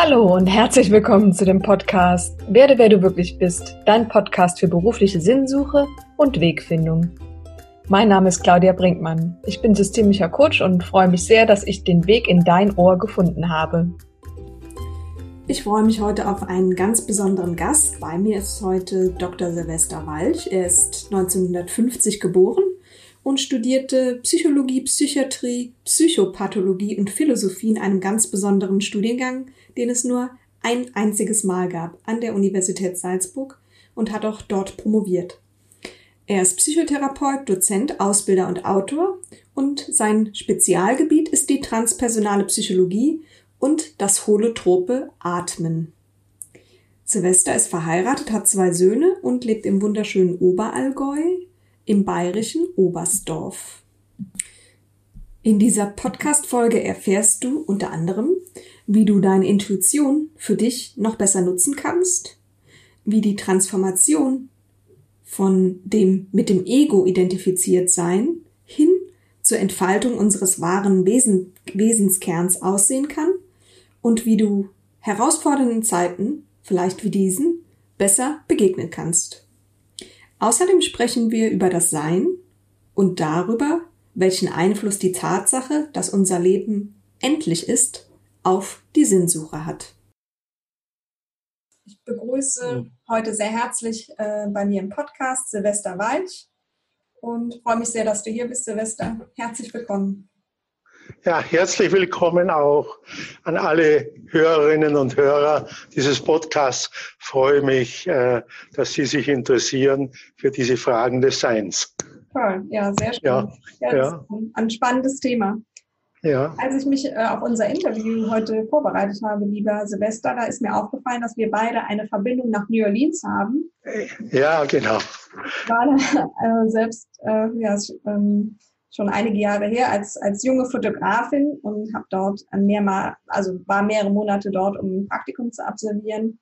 Hallo und herzlich willkommen zu dem Podcast Werde, wer du wirklich bist, dein Podcast für berufliche Sinnsuche und Wegfindung. Mein Name ist Claudia Brinkmann. Ich bin systemischer Coach und freue mich sehr, dass ich den Weg in dein Ohr gefunden habe. Ich freue mich heute auf einen ganz besonderen Gast. Bei mir ist heute Dr. Silvester Walch. Er ist 1950 geboren und studierte Psychologie, Psychiatrie, Psychopathologie und Philosophie in einem ganz besonderen Studiengang, den es nur ein einziges Mal gab an der Universität Salzburg und hat auch dort promoviert. Er ist Psychotherapeut, Dozent, Ausbilder und Autor und sein Spezialgebiet ist die transpersonale Psychologie und das holotrope Atmen. Silvester ist verheiratet, hat zwei Söhne und lebt im wunderschönen Oberallgäu im bayerischen Oberstdorf. In dieser Podcast-Folge erfährst du unter anderem, wie du deine Intuition für dich noch besser nutzen kannst, wie die Transformation von dem mit dem Ego identifiziert sein hin zur Entfaltung unseres wahren Wesen, Wesenskerns aussehen kann und wie du herausfordernden Zeiten, vielleicht wie diesen, besser begegnen kannst. Außerdem sprechen wir über das Sein und darüber, welchen Einfluss die Tatsache, dass unser Leben endlich ist, auf die Sinnsuche hat. Ich begrüße heute sehr herzlich äh, bei mir im Podcast Silvester Walch und freue mich sehr, dass du hier bist, Silvester. Herzlich willkommen. Ja, herzlich willkommen auch an alle Hörerinnen und Hörer dieses Podcasts. Ich freue mich, äh, dass Sie sich interessieren für diese Fragen des Seins. Toll, ja, sehr schön. Ja, ja, ja. ein spannendes Thema. Ja. Als ich mich äh, auf unser Interview heute vorbereitet habe, lieber Silvester, da ist mir aufgefallen, dass wir beide eine Verbindung nach New Orleans haben. Ja, genau. Ich war da äh, selbst äh, ja, ähm, schon einige Jahre her als, als junge Fotografin und habe dort mehrmal, also war mehrere Monate dort, um ein Praktikum zu absolvieren.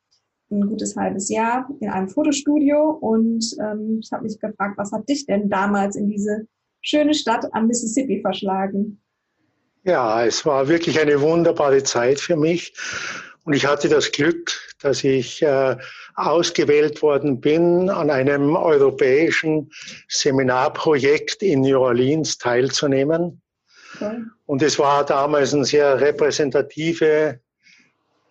Ein gutes halbes Jahr in einem Fotostudio und ähm, ich habe mich gefragt, was hat dich denn damals in diese schöne Stadt am Mississippi verschlagen? Ja, es war wirklich eine wunderbare Zeit für mich. Und ich hatte das Glück, dass ich äh, ausgewählt worden bin, an einem europäischen Seminarprojekt in New Orleans teilzunehmen. Okay. Und es war damals eine sehr repräsentative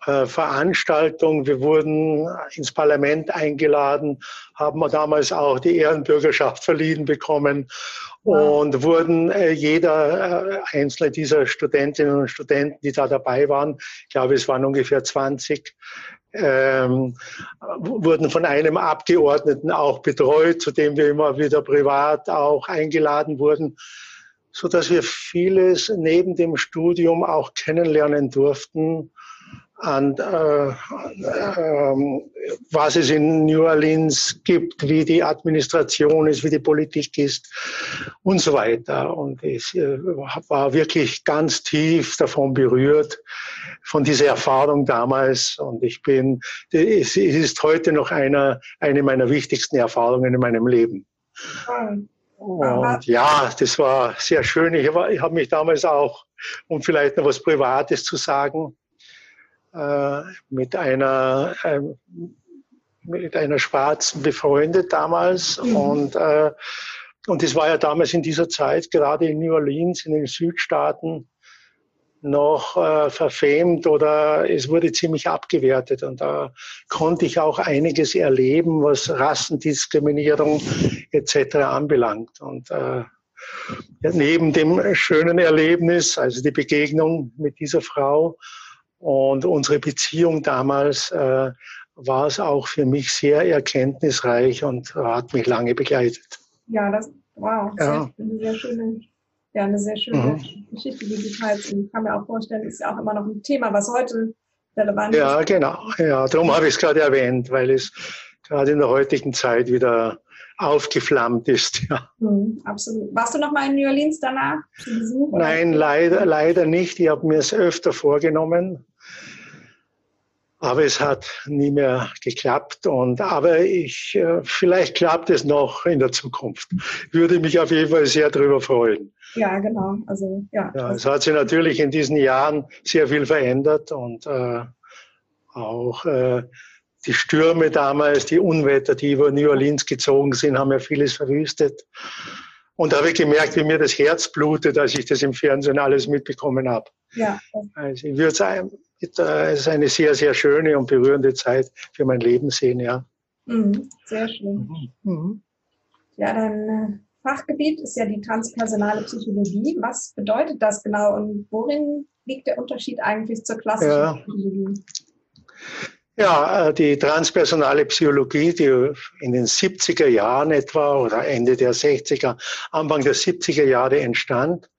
äh, Veranstaltung. Wir wurden ins Parlament eingeladen, haben damals auch die Ehrenbürgerschaft verliehen bekommen. Und wurden äh, jeder äh, einzelne dieser Studentinnen und Studenten, die da dabei waren, ich glaube, es waren ungefähr 20, ähm, wurden von einem Abgeordneten auch betreut, zu dem wir immer wieder privat auch eingeladen wurden, so dass wir vieles neben dem Studium auch kennenlernen durften an äh, äh, was es in New Orleans gibt, wie die Administration ist, wie die Politik ist und so weiter. Und ich äh, war wirklich ganz tief davon berührt, von dieser Erfahrung damals. Und ich bin, es ist heute noch einer, eine meiner wichtigsten Erfahrungen in meinem Leben. Und ja, das war sehr schön. Ich, ich habe mich damals auch, um vielleicht noch was Privates zu sagen, mit einer äh, mit einer Schwarzen befreundet damals mhm. und äh, und das war ja damals in dieser Zeit gerade in New Orleans in den Südstaaten noch äh, verfemt oder es wurde ziemlich abgewertet und da konnte ich auch einiges erleben, was Rassendiskriminierung etc. anbelangt und äh, neben dem schönen Erlebnis, also die Begegnung mit dieser Frau, und unsere Beziehung damals äh, war es auch für mich sehr erkenntnisreich und hat mich lange begleitet. Ja, das, wow, ja. eine sehr schöne, ja, eine sehr schöne mhm. Geschichte, die du teilst. Und ich kann mir auch vorstellen, ist ja auch immer noch ein Thema, was heute relevant ja, ist. Ja, genau. Ja, darum habe ich es gerade erwähnt, weil es gerade in der heutigen Zeit wieder aufgeflammt ist. Ja. Mhm, absolut. Warst du noch mal in New Orleans danach zu Besuch? Nein, leider, leider nicht. Ich habe mir es öfter vorgenommen. Aber es hat nie mehr geklappt. Und, aber ich, äh, vielleicht klappt es noch in der Zukunft. Würde mich auf jeden Fall sehr darüber freuen. Ja, genau. Also, ja. ja es hat sich natürlich in diesen Jahren sehr viel verändert und, äh, Auch äh, die Stürme damals, die Unwetter, die über New Orleans gezogen sind, haben ja vieles verwüstet. Und da habe ich gemerkt, wie mir das Herz blutet, als ich das im Fernsehen alles mitbekommen habe. Ja. Also ich würde sagen, es ist eine sehr, sehr schöne und berührende Zeit für mein Leben sehen, ja. Mhm, sehr schön. Mhm. mhm. Ja, dein äh, Fachgebiet ist ja die transpersonale Psychologie. Was bedeutet das genau und worin liegt der Unterschied eigentlich zur klassischen ja. Psychologie? Ja, äh, die transpersonale Psychologie, die in den 70er Jahren etwa oder Ende der 60er, Anfang der 70er Jahre entstand,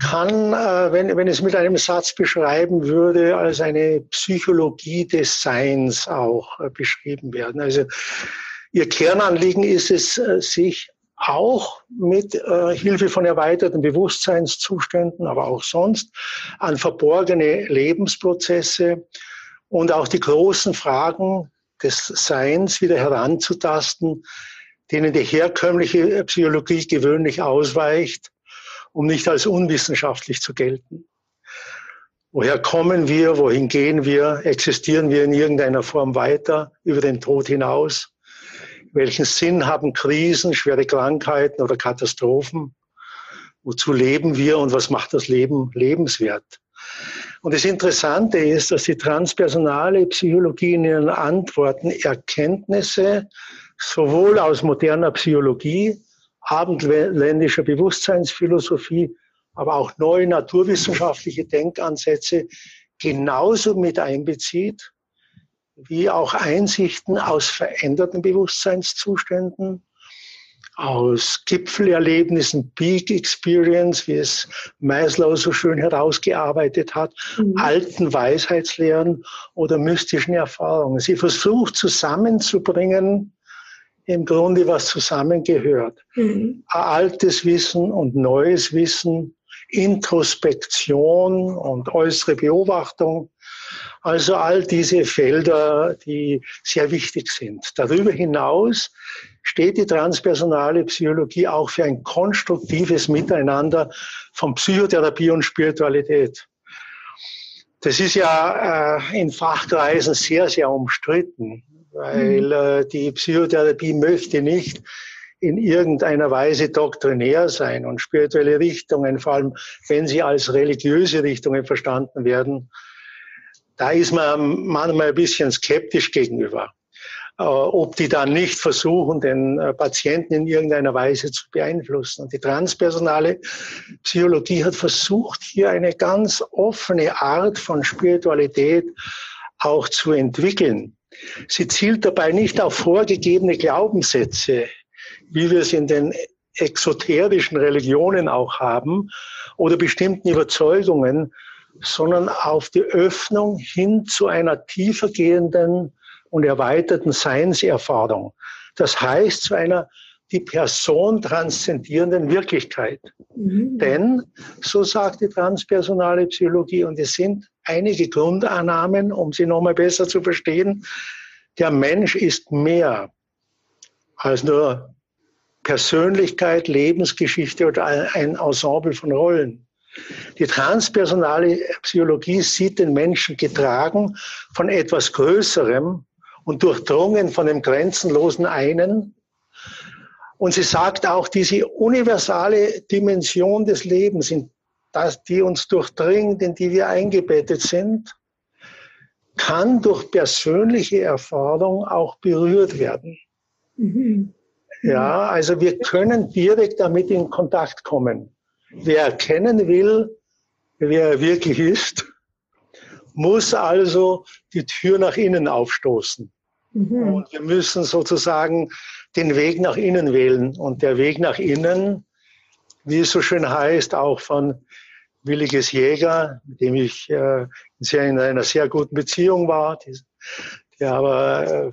kann, äh, wenn, wenn es mit einem Satz beschreiben würde, als eine Psychologie des Seins auch äh, beschrieben werden. Also ihr Kernanliegen ist es, sich auch mit äh, Hilfe von erweiterten Bewusstseinszuständen, aber auch sonst an verborgene Lebensprozesse und auch die großen Fragen des Seins wieder heranzutasten, denen die herkömmliche Psychologie gewöhnlich ausweicht, um nicht als unwissenschaftlich zu gelten. Woher kommen wir? Wohin gehen wir? Existieren wir in irgendeiner Form weiter über den Tod hinaus? Welchen Sinn haben Krisen, schwere Krankheiten oder Katastrophen? Wozu leben wir und was macht das Leben lebenswert? Und das Interessante ist, dass die transpersonale Psychologie in ihren Antworten Erkenntnisse sowohl aus moderner Psychologie, abendländischer Bewusstseinsphilosophie, aber auch neue naturwissenschaftliche Denkansätze genauso mit einbezieht, wie auch Einsichten aus veränderten Bewusstseinszuständen aus Gipfelerlebnissen, Peak Experience, wie es Maslow so schön herausgearbeitet hat, mhm. alten Weisheitslehren oder mystischen Erfahrungen. Sie versucht zusammenzubringen, im Grunde was zusammengehört. Mhm. Altes Wissen und neues Wissen, Introspektion und äußere Beobachtung. Also all diese Felder, die sehr wichtig sind. Darüber hinaus steht die transpersonale Psychologie auch für ein konstruktives Miteinander von Psychotherapie und Spiritualität. Das ist ja äh, in Fachkreisen sehr, sehr umstritten, weil mhm. äh, die Psychotherapie möchte nicht in irgendeiner Weise doktrinär sein und spirituelle Richtungen, vor allem wenn sie als religiöse Richtungen verstanden werden, da ist man manchmal ein bisschen skeptisch gegenüber. Äh, ob die dann nicht versuchen, den äh, Patienten in irgendeiner Weise zu beeinflussen. Und die transpersonale Psychologie hat versucht, hier eine ganz offene Art von Spiritualität auch zu entwickeln. Sie zielt dabei nicht auf vorgegebene Glaubenssätze, wie wir es in den exoterischen Religionen auch haben, oder bestimmten Überzeugungen, sondern auf die Öffnung hin zu einer tiefer gehenden und erweiterten Seinserfahrung. Das heißt zu einer die Person transzendierenden Wirklichkeit. Mhm. Denn, so sagt die transpersonale Psychologie, und es sind einige Grundannahmen, um sie nochmal besser zu verstehen, der Mensch ist mehr als nur Persönlichkeit, Lebensgeschichte oder ein Ensemble von Rollen. Die transpersonale Psychologie sieht den Menschen getragen von etwas Größerem, und durchdrungen von dem grenzenlosen einen. Und sie sagt auch, diese universale Dimension des Lebens, in das, die uns durchdringt, in die wir eingebettet sind, kann durch persönliche Erfahrung auch berührt werden. Mhm. Ja, also wir können direkt damit in Kontakt kommen. Wer erkennen will, wer er wirklich ist, muss also die Tür nach innen aufstoßen. Mhm. Und wir müssen sozusagen den Weg nach innen wählen. Und der Weg nach innen, wie es so schön heißt, auch von Williges Jäger, mit dem ich äh, in einer sehr guten Beziehung war, der aber äh,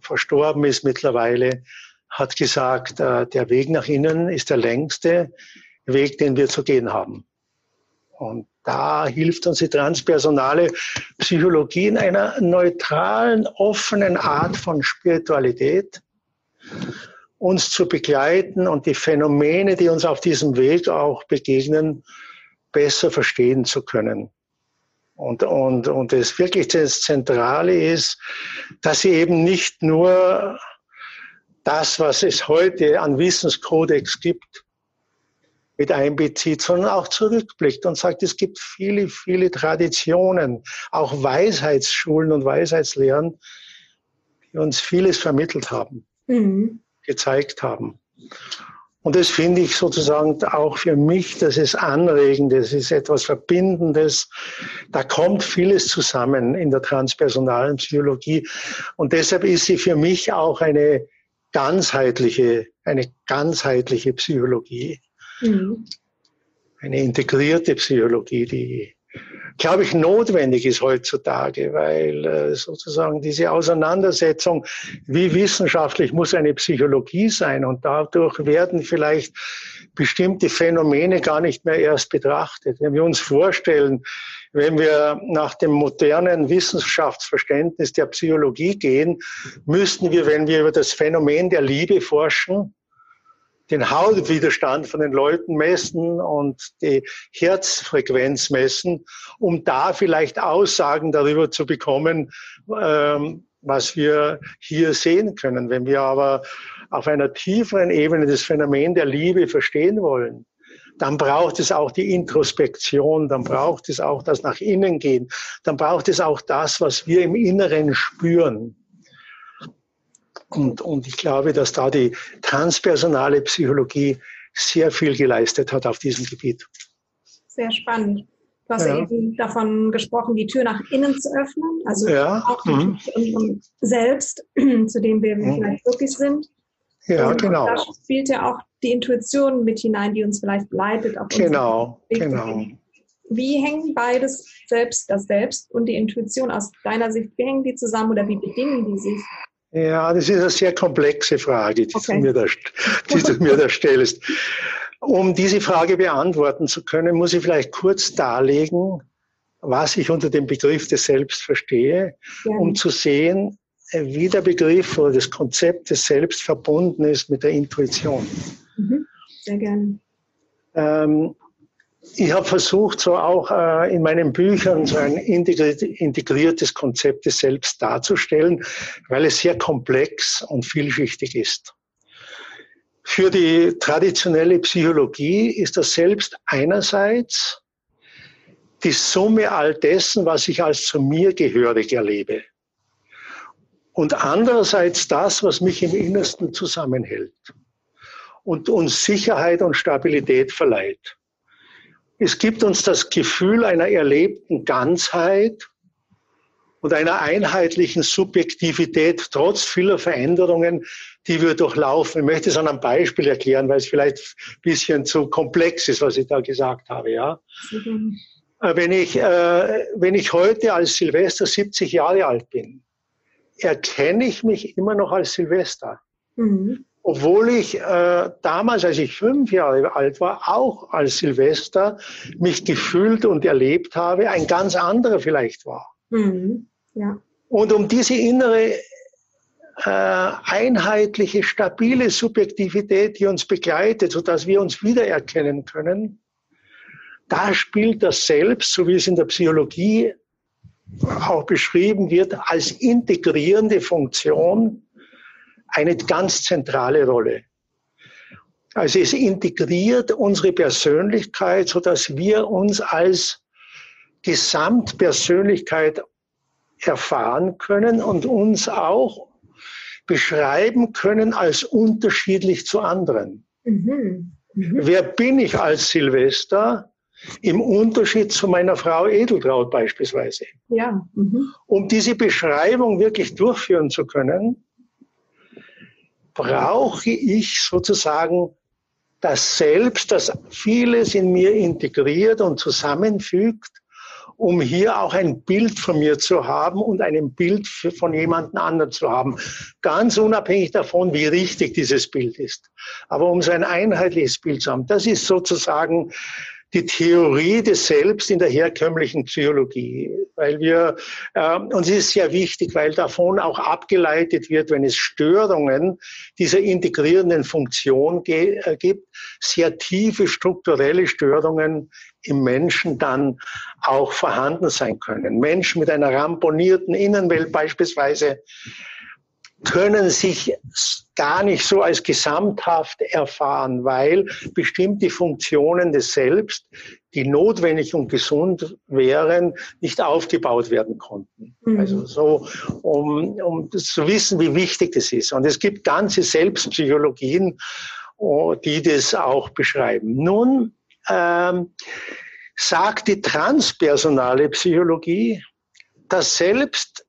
verstorben ist mittlerweile, hat gesagt, äh, der Weg nach innen ist der längste Weg, den wir zu gehen haben. Und da hilft uns die transpersonale Psychologie in einer neutralen, offenen Art von Spiritualität, uns zu begleiten und die Phänomene, die uns auf diesem Weg auch begegnen, besser verstehen zu können. Und, und, und das wirklich das Zentrale ist, dass sie eben nicht nur das, was es heute an Wissenskodex gibt, mit einbezieht, sondern auch zurückblickt und sagt, es gibt viele, viele Traditionen, auch Weisheitsschulen und Weisheitslehren, die uns vieles vermittelt haben, mhm. gezeigt haben. Und das finde ich sozusagen auch für mich, das ist anregend, das ist etwas Verbindendes. Da kommt vieles zusammen in der transpersonalen Psychologie. Und deshalb ist sie für mich auch eine ganzheitliche, eine ganzheitliche Psychologie. Mhm. Eine integrierte Psychologie, die glaube ich, notwendig ist heutzutage, weil äh, sozusagen diese Auseinandersetzung, wie wissenschaftlich muss eine Psychologie sein und dadurch werden vielleicht bestimmte Phänomene gar nicht mehr erst betrachtet. Wenn wir uns vorstellen, wenn wir nach dem modernen Wissenschaftsverständnis der Psychologie gehen, müssten wir, wenn wir über das Phänomen der Liebe forschen, den Hautwiderstand von den Leuten messen und die Herzfrequenz messen, um da vielleicht Aussagen darüber zu bekommen, ähm, was wir hier sehen können. Wenn wir aber auf einer tieferen Ebene das Phänomen der Liebe verstehen wollen, dann braucht es auch die Introspektion, dann braucht es auch das nach innen gehen, dann braucht es auch das, was wir im Inneren spüren. Und, und ich glaube, dass da die transpersonale Psychologie sehr viel geleistet hat auf diesem Gebiet. Sehr spannend. Du hast ja. eben davon gesprochen, die Tür nach innen zu öffnen, also ja. auch mhm. um, selbst, zu dem wir mhm. vielleicht wirklich sind. Ja, Und genau. Da spielt ja auch die Intuition mit hinein, die uns vielleicht leitet. Auf genau, genau. Wie hängen beides, selbst das Selbst und die Intuition aus deiner Sicht, wie hängen die zusammen oder wie bedingen die sich? Ja, das ist eine sehr komplexe Frage, die, okay. du, mir da, die du mir da stellst. Um diese Frage beantworten zu können, muss ich vielleicht kurz darlegen, was ich unter dem Begriff des Selbst verstehe, ja. um zu sehen, wie der Begriff oder das Konzept des Selbst verbunden ist mit der Intuition. Mhm. Sehr gerne. Ähm, ich habe versucht, so auch äh, in meinen Büchern so ein integriertes Konzept des Selbst darzustellen, weil es sehr komplex und vielschichtig ist. Für die traditionelle Psychologie ist das Selbst einerseits die Summe all dessen, was ich als zu mir gehörig erlebe. Und andererseits das, was mich im Innersten zusammenhält und uns Sicherheit und Stabilität verleiht. Es gibt uns das Gefühl einer erlebten Ganzheit und einer einheitlichen Subjektivität trotz vieler Veränderungen, die wir durchlaufen. Ich möchte es an einem Beispiel erklären, weil es vielleicht ein bisschen zu komplex ist, was ich da gesagt habe. Ja? Mhm. Wenn, ich, äh, wenn ich heute als Silvester 70 Jahre alt bin, erkenne ich mich immer noch als Silvester. Mhm obwohl ich äh, damals, als ich fünf Jahre alt war, auch als Silvester mich gefühlt und erlebt habe, ein ganz anderer vielleicht war. Mhm. Ja. Und um diese innere äh, einheitliche, stabile Subjektivität, die uns begleitet, sodass wir uns wiedererkennen können, da spielt das Selbst, so wie es in der Psychologie auch beschrieben wird, als integrierende Funktion eine ganz zentrale Rolle. Also es integriert unsere Persönlichkeit, sodass wir uns als Gesamtpersönlichkeit erfahren können und uns auch beschreiben können als unterschiedlich zu anderen. Mhm. Mhm. Wer bin ich als Silvester im Unterschied zu meiner Frau Edeltraut beispielsweise? Ja. Mhm. Um diese Beschreibung wirklich durchführen zu können, brauche ich sozusagen das Selbst, das vieles in mir integriert und zusammenfügt, um hier auch ein Bild von mir zu haben und ein Bild von jemandem anderen zu haben. Ganz unabhängig davon, wie richtig dieses Bild ist. Aber um so ein einheitliches Bild zu haben, das ist sozusagen die Theorie des Selbst in der herkömmlichen Psychologie, weil wir, äh, und es ist sehr wichtig, weil davon auch abgeleitet wird, wenn es Störungen dieser integrierenden Funktion äh, gibt, sehr tiefe strukturelle Störungen im Menschen dann auch vorhanden sein können. Menschen mit einer ramponierten Innenwelt beispielsweise können sich gar nicht so als gesamthaft erfahren, weil bestimmte Funktionen des Selbst, die notwendig und gesund wären, nicht aufgebaut werden konnten. Mhm. Also so, um, um zu wissen, wie wichtig das ist. Und es gibt ganze Selbstpsychologien, oh, die das auch beschreiben. Nun ähm, sagt die transpersonale Psychologie, dass Selbst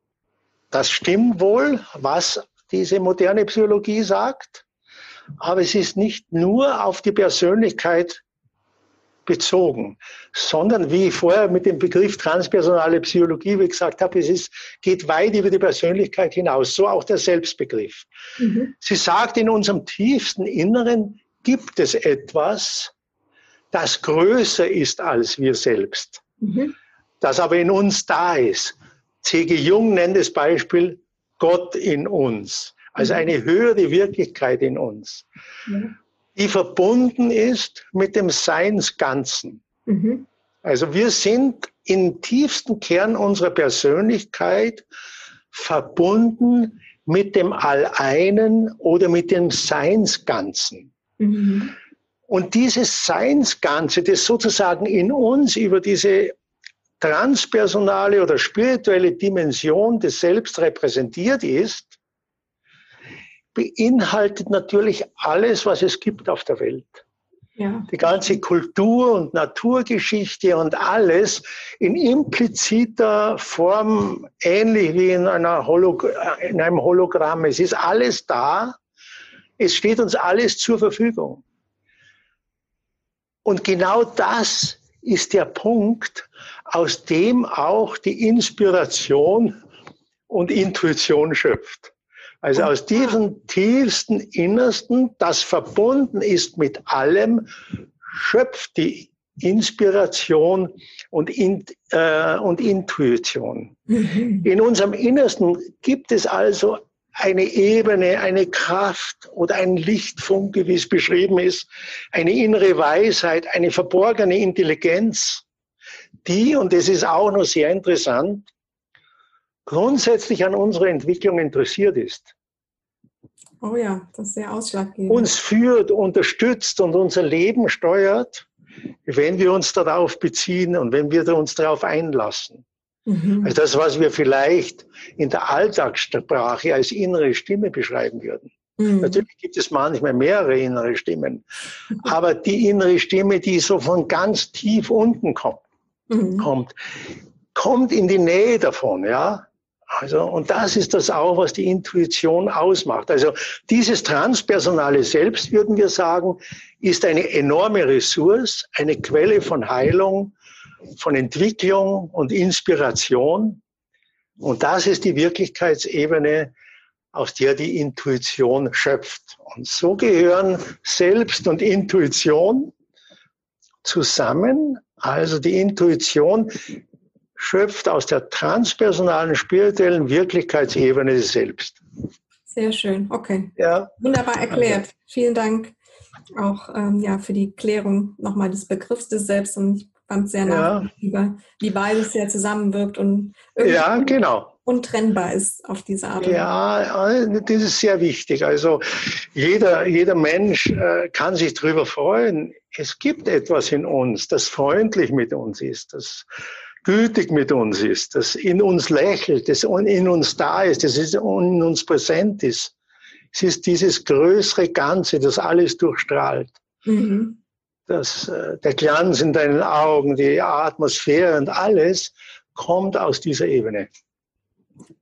das stimmt wohl, was diese moderne Psychologie sagt, aber es ist nicht nur auf die Persönlichkeit bezogen, sondern wie ich vorher mit dem Begriff transpersonale Psychologie, wie gesagt habe, es ist, geht weit über die Persönlichkeit hinaus, so auch der Selbstbegriff. Mhm. Sie sagt, in unserem tiefsten Inneren gibt es etwas, das größer ist als wir selbst, mhm. das aber in uns da ist. C.G. Jung nennt das Beispiel Gott in uns, also mhm. eine höhere Wirklichkeit in uns, die verbunden ist mit dem Seinsganzen. Mhm. Also wir sind im tiefsten Kern unserer Persönlichkeit verbunden mit dem Alleinen oder mit dem Seinsganzen. Mhm. Und dieses Seinsganze, das sozusagen in uns über diese transpersonale oder spirituelle Dimension des Selbst repräsentiert ist, beinhaltet natürlich alles, was es gibt auf der Welt. Ja. Die ganze Kultur und Naturgeschichte und alles in impliziter Form, ähnlich wie in, Holog in einem Hologramm. Es ist alles da. Es steht uns alles zur Verfügung. Und genau das ist der Punkt, aus dem auch die Inspiration und Intuition schöpft. Also aus diesem tiefsten Innersten, das verbunden ist mit allem, schöpft die Inspiration und, in, äh, und Intuition. Mhm. In unserem Innersten gibt es also eine Ebene, eine Kraft oder ein Lichtfunke, wie es beschrieben ist, eine innere Weisheit, eine verborgene Intelligenz, die, und das ist auch noch sehr interessant, grundsätzlich an unserer Entwicklung interessiert ist. Oh ja, das ist sehr ausschlaggebend. Uns führt, unterstützt und unser Leben steuert, wenn wir uns darauf beziehen und wenn wir uns darauf einlassen. Mhm. Also das, was wir vielleicht in der Alltagssprache als innere Stimme beschreiben würden. Mhm. Natürlich gibt es manchmal mehrere innere Stimmen, aber die innere Stimme, die so von ganz tief unten kommt, mhm. kommt, kommt in die Nähe davon, ja. Also, und das ist das auch, was die Intuition ausmacht. Also, dieses transpersonale Selbst, würden wir sagen, ist eine enorme Ressource, eine Quelle von Heilung, von Entwicklung und Inspiration. Und das ist die Wirklichkeitsebene, aus der die Intuition schöpft. Und so gehören Selbst und Intuition zusammen. Also die Intuition schöpft aus der transpersonalen spirituellen Wirklichkeitsebene des Selbst. Sehr schön, okay. Ja. Wunderbar erklärt. Vielen Dank auch ähm, ja, für die Klärung nochmal des Begriffs des Selbst. Und ich fand es sehr nachvollziehbar, ja. wie beides sehr zusammenwirkt und ja, genau. Untrennbar ist auf diese Art. Ja, das ist sehr wichtig. Also jeder, jeder Mensch äh, kann sich darüber freuen. Es gibt etwas in uns, das freundlich mit uns ist, das gütig mit uns ist, das in uns lächelt, das in uns da ist, das in uns präsent ist. Es ist dieses größere Ganze, das alles durchstrahlt. Mhm das, äh, der Glanz in deinen Augen, die Atmosphäre und alles kommt aus dieser Ebene.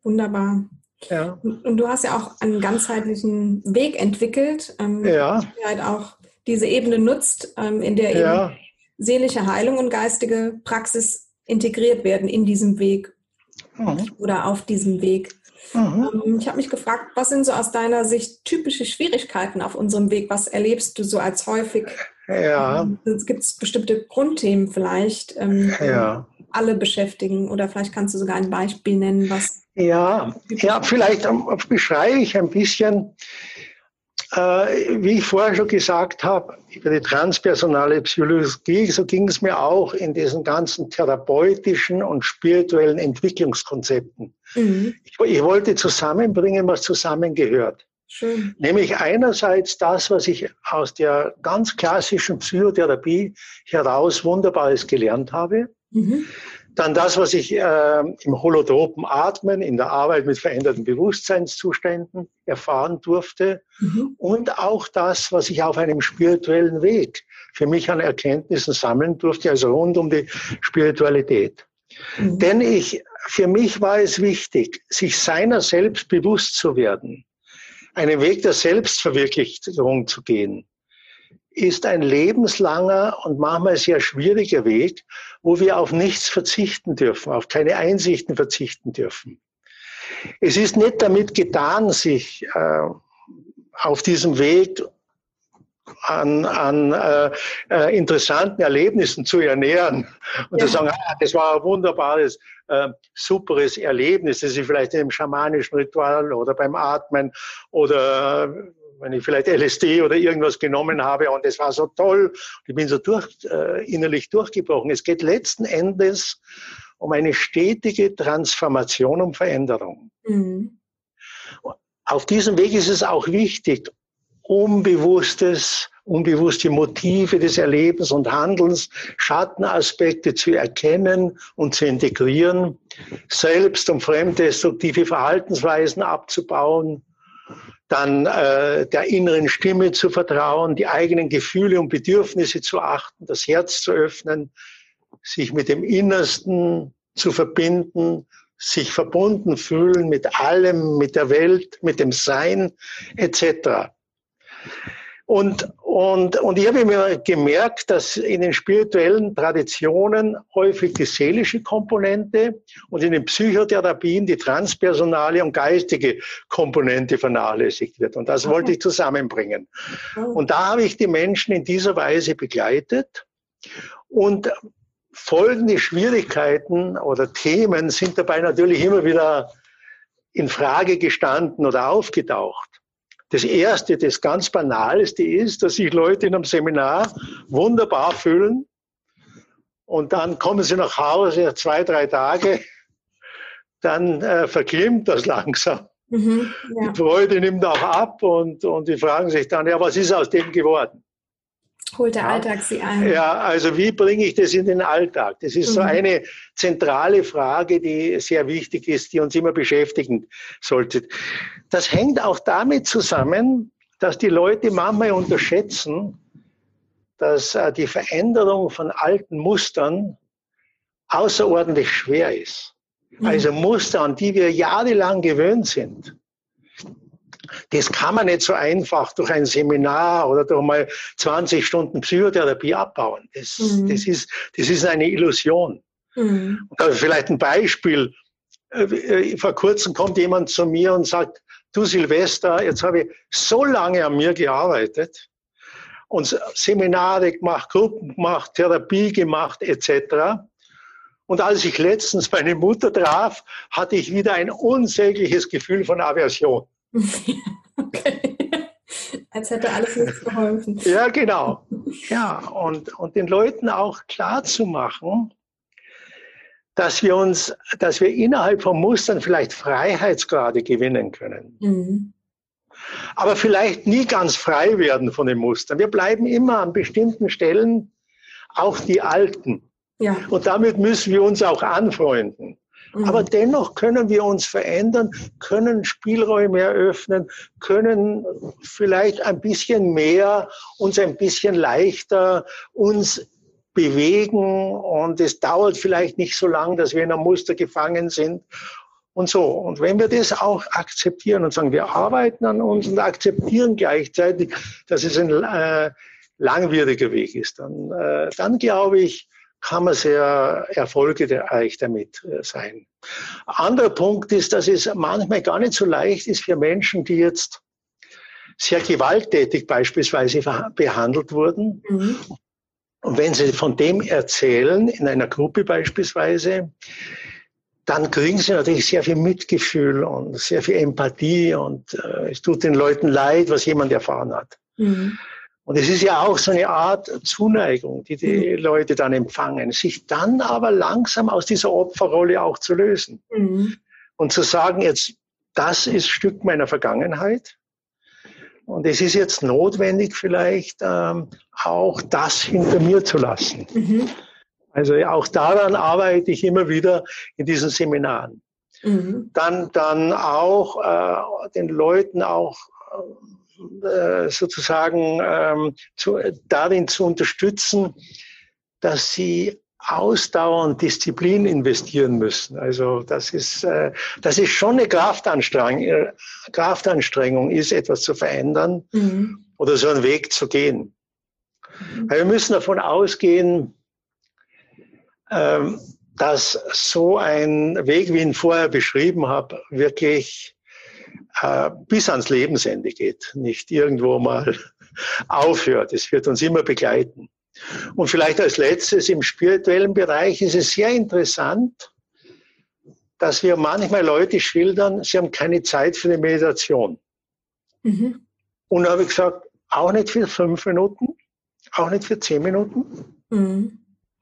Wunderbar. Ja. Und du hast ja auch einen ganzheitlichen Weg entwickelt, ähm, ja. der halt auch diese Ebene nutzt, ähm, in der ja. eben seelische Heilung und geistige Praxis integriert werden in diesem Weg mhm. oder auf diesem Weg. Mhm. Ähm, ich habe mich gefragt, was sind so aus deiner Sicht typische Schwierigkeiten auf unserem Weg? Was erlebst du so als häufig Ja. Es gibt bestimmte Grundthemen vielleicht, ähm, ja. Alle beschäftigen. Oder vielleicht kannst du sogar ein Beispiel nennen, was. Ja, ja vielleicht beschreibe ich ein bisschen, äh, wie ich vorher schon gesagt habe, über die transpersonale Psychologie, so ging es mir auch in diesen ganzen therapeutischen und spirituellen Entwicklungskonzepten. Mhm. Ich, ich wollte zusammenbringen, was zusammengehört. Schön. Nämlich einerseits das, was ich aus der ganz klassischen Psychotherapie heraus Wunderbares gelernt habe. Mhm. Dann das, was ich äh, im holotropen Atmen, in der Arbeit mit veränderten Bewusstseinszuständen erfahren durfte. Mhm. Und auch das, was ich auf einem spirituellen Weg für mich an Erkenntnissen sammeln durfte, also rund um die Spiritualität. Mhm. Denn ich, für mich war es wichtig, sich seiner selbst bewusst zu werden einen Weg der Selbstverwirklichung zu gehen, ist ein lebenslanger und manchmal sehr schwieriger Weg, wo wir auf nichts verzichten dürfen, auf keine Einsichten verzichten dürfen. Es ist nicht damit getan, sich äh, auf diesem Weg an, an äh, äh, interessanten Erlebnissen zu ernähren und ja. zu sagen, ah, das war ein wunderbares, äh, superes Erlebnis, das ich vielleicht in einem schamanischen Ritual oder beim Atmen oder wenn ich vielleicht LSD oder irgendwas genommen habe und es war so toll, ich bin so durch, äh, innerlich durchgebrochen. Es geht letzten Endes um eine stetige Transformation, um Veränderung. Mhm. Auf diesem Weg ist es auch wichtig, Unbewusstes, unbewusste Motive des Erlebens und Handelns, Schattenaspekte zu erkennen und zu integrieren, selbst und fremddestruktive Verhaltensweisen abzubauen, dann äh, der inneren Stimme zu vertrauen, die eigenen Gefühle und Bedürfnisse zu achten, das Herz zu öffnen, sich mit dem Innersten zu verbinden, sich verbunden fühlen mit allem, mit der Welt, mit dem Sein etc. Und, und, und ich habe mir gemerkt, dass in den spirituellen Traditionen häufig die seelische Komponente und in den Psychotherapien die transpersonale und geistige Komponente vernachlässigt wird. Und das wollte ich zusammenbringen. Und da habe ich die Menschen in dieser Weise begleitet. Und folgende Schwierigkeiten oder Themen sind dabei natürlich immer wieder in Frage gestanden oder aufgetaucht. Das Erste, das ganz Banalste ist, dass sich Leute in einem Seminar wunderbar fühlen und dann kommen sie nach Hause, zwei, drei Tage, dann äh, verklimmt das langsam. Mhm, ja. Die Freude nimmt auch ab und, und die fragen sich dann, ja, was ist aus dem geworden? Holt der ja. Alltag sie ein? Ja, also wie bringe ich das in den Alltag? Das ist mhm. so eine zentrale Frage, die sehr wichtig ist, die uns immer beschäftigen sollte. Das hängt auch damit zusammen, dass die Leute manchmal unterschätzen, dass äh, die Veränderung von alten Mustern außerordentlich schwer ist. Mhm. Also Muster, an die wir jahrelang gewöhnt sind. Das kann man nicht so einfach durch ein Seminar oder durch mal 20 Stunden Psychotherapie abbauen. Das, mhm. das, ist, das ist eine Illusion. Mhm. Vielleicht ein Beispiel. Äh, äh, vor kurzem kommt jemand zu mir und sagt, du Silvester, jetzt habe ich so lange an mir gearbeitet und Seminare gemacht, Gruppen gemacht, Therapie gemacht etc. Und als ich letztens meine Mutter traf, hatte ich wieder ein unsägliches Gefühl von Aversion. okay. Als hätte alles nichts geholfen. Ja, genau. Ja, und, und den Leuten auch klar zu machen, dass wir uns, dass wir innerhalb von Mustern vielleicht Freiheitsgrade gewinnen können. Mhm. Aber vielleicht nie ganz frei werden von den Mustern. Wir bleiben immer an bestimmten Stellen auch die Alten. Ja. Und damit müssen wir uns auch anfreunden. Mhm. Aber dennoch können wir uns verändern, können Spielräume eröffnen, können vielleicht ein bisschen mehr, uns ein bisschen leichter, uns bewegen und es dauert vielleicht nicht so lange, dass wir in einem Muster gefangen sind und so. Und wenn wir das auch akzeptieren und sagen, wir arbeiten an uns und akzeptieren gleichzeitig, dass es ein äh, langwieriger Weg ist, dann, äh, dann glaube ich, kann man sehr erfolgreich damit äh, sein. Anderer Punkt ist, dass es manchmal gar nicht so leicht ist für Menschen, die jetzt sehr gewalttätig beispielsweise behandelt wurden. Mhm. Und wenn sie von dem erzählen, in einer Gruppe beispielsweise, dann kriegen sie natürlich sehr viel Mitgefühl und sehr viel Empathie und äh, es tut den Leuten leid, was jemand erfahren hat. Mhm. Und es ist ja auch so eine Art Zuneigung, die die mhm. Leute dann empfangen, sich dann aber langsam aus dieser Opferrolle auch zu lösen mhm. und zu sagen, jetzt, das ist Stück meiner Vergangenheit. Und es ist jetzt notwendig, vielleicht ähm, auch das hinter mir zu lassen. Mhm. Also auch daran arbeite ich immer wieder in diesen Seminaren. Mhm. Dann, dann auch äh, den Leuten auch äh, sozusagen ähm, zu, darin zu unterstützen, dass sie ausdauernd Disziplin investieren müssen. Also das ist, äh, das ist schon eine Kraftanstrengung, äh, Kraftanstrengung ist, etwas zu verändern mhm. oder so einen Weg zu gehen. Mhm. Wir müssen davon ausgehen, ähm, dass so ein Weg, wie ich ihn vorher beschrieben habe, wirklich äh, bis ans Lebensende geht, nicht irgendwo mal aufhört. Es wird uns immer begleiten. Und vielleicht als letztes im spirituellen Bereich ist es sehr interessant, dass wir manchmal Leute schildern, sie haben keine Zeit für eine Meditation. Mhm. Und da habe ich gesagt, auch nicht für fünf Minuten, auch nicht für zehn Minuten. Mhm.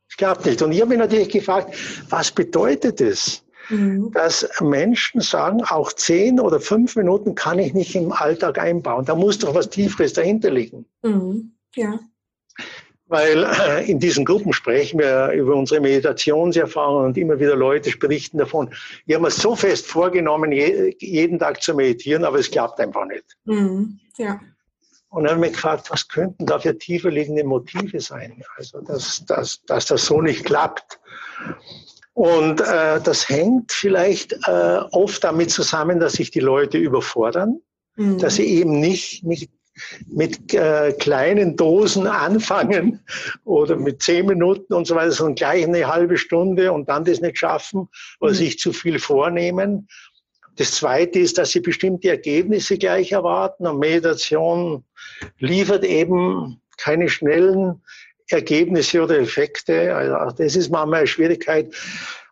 Es klappt nicht. Und ich habe mich natürlich gefragt, was bedeutet es, mhm. dass Menschen sagen, auch zehn oder fünf Minuten kann ich nicht im Alltag einbauen. Da muss doch was Tieferes dahinter liegen. Mhm. Ja. Weil äh, in diesen Gruppen sprechen wir über unsere Meditationserfahrungen und immer wieder Leute berichten davon. Ich habe mir so fest vorgenommen, jeden Tag zu meditieren, aber es klappt einfach nicht. Mhm. Ja. Und dann habe ich mich gefragt, was könnten da für tiefer liegende Motive sein? Also, dass, dass, dass das so nicht klappt. Und äh, das hängt vielleicht äh, oft damit zusammen, dass sich die Leute überfordern, mhm. dass sie eben nicht, nicht mit äh, kleinen Dosen anfangen oder mit zehn Minuten und so weiter, sondern gleich eine halbe Stunde und dann das nicht schaffen oder mhm. sich zu viel vornehmen. Das Zweite ist, dass sie bestimmte Ergebnisse gleich erwarten und Meditation liefert eben keine schnellen Ergebnisse oder Effekte. Also das ist manchmal eine Schwierigkeit.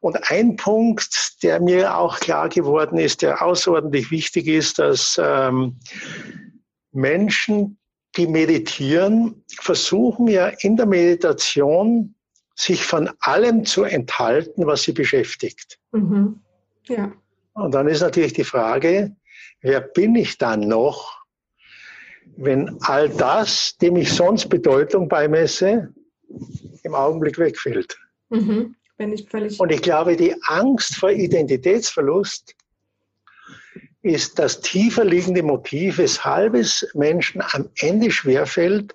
Und ein Punkt, der mir auch klar geworden ist, der außerordentlich wichtig ist, dass ähm, Menschen, die meditieren, versuchen ja in der Meditation sich von allem zu enthalten, was sie beschäftigt. Mhm. Ja. Und dann ist natürlich die Frage, wer bin ich dann noch, wenn all das, dem ich sonst Bedeutung beimesse, im Augenblick wegfällt. Mhm. Ich Und ich glaube, die Angst vor Identitätsverlust ist das tiefer liegende Motiv, weshalb es Menschen am Ende schwerfällt,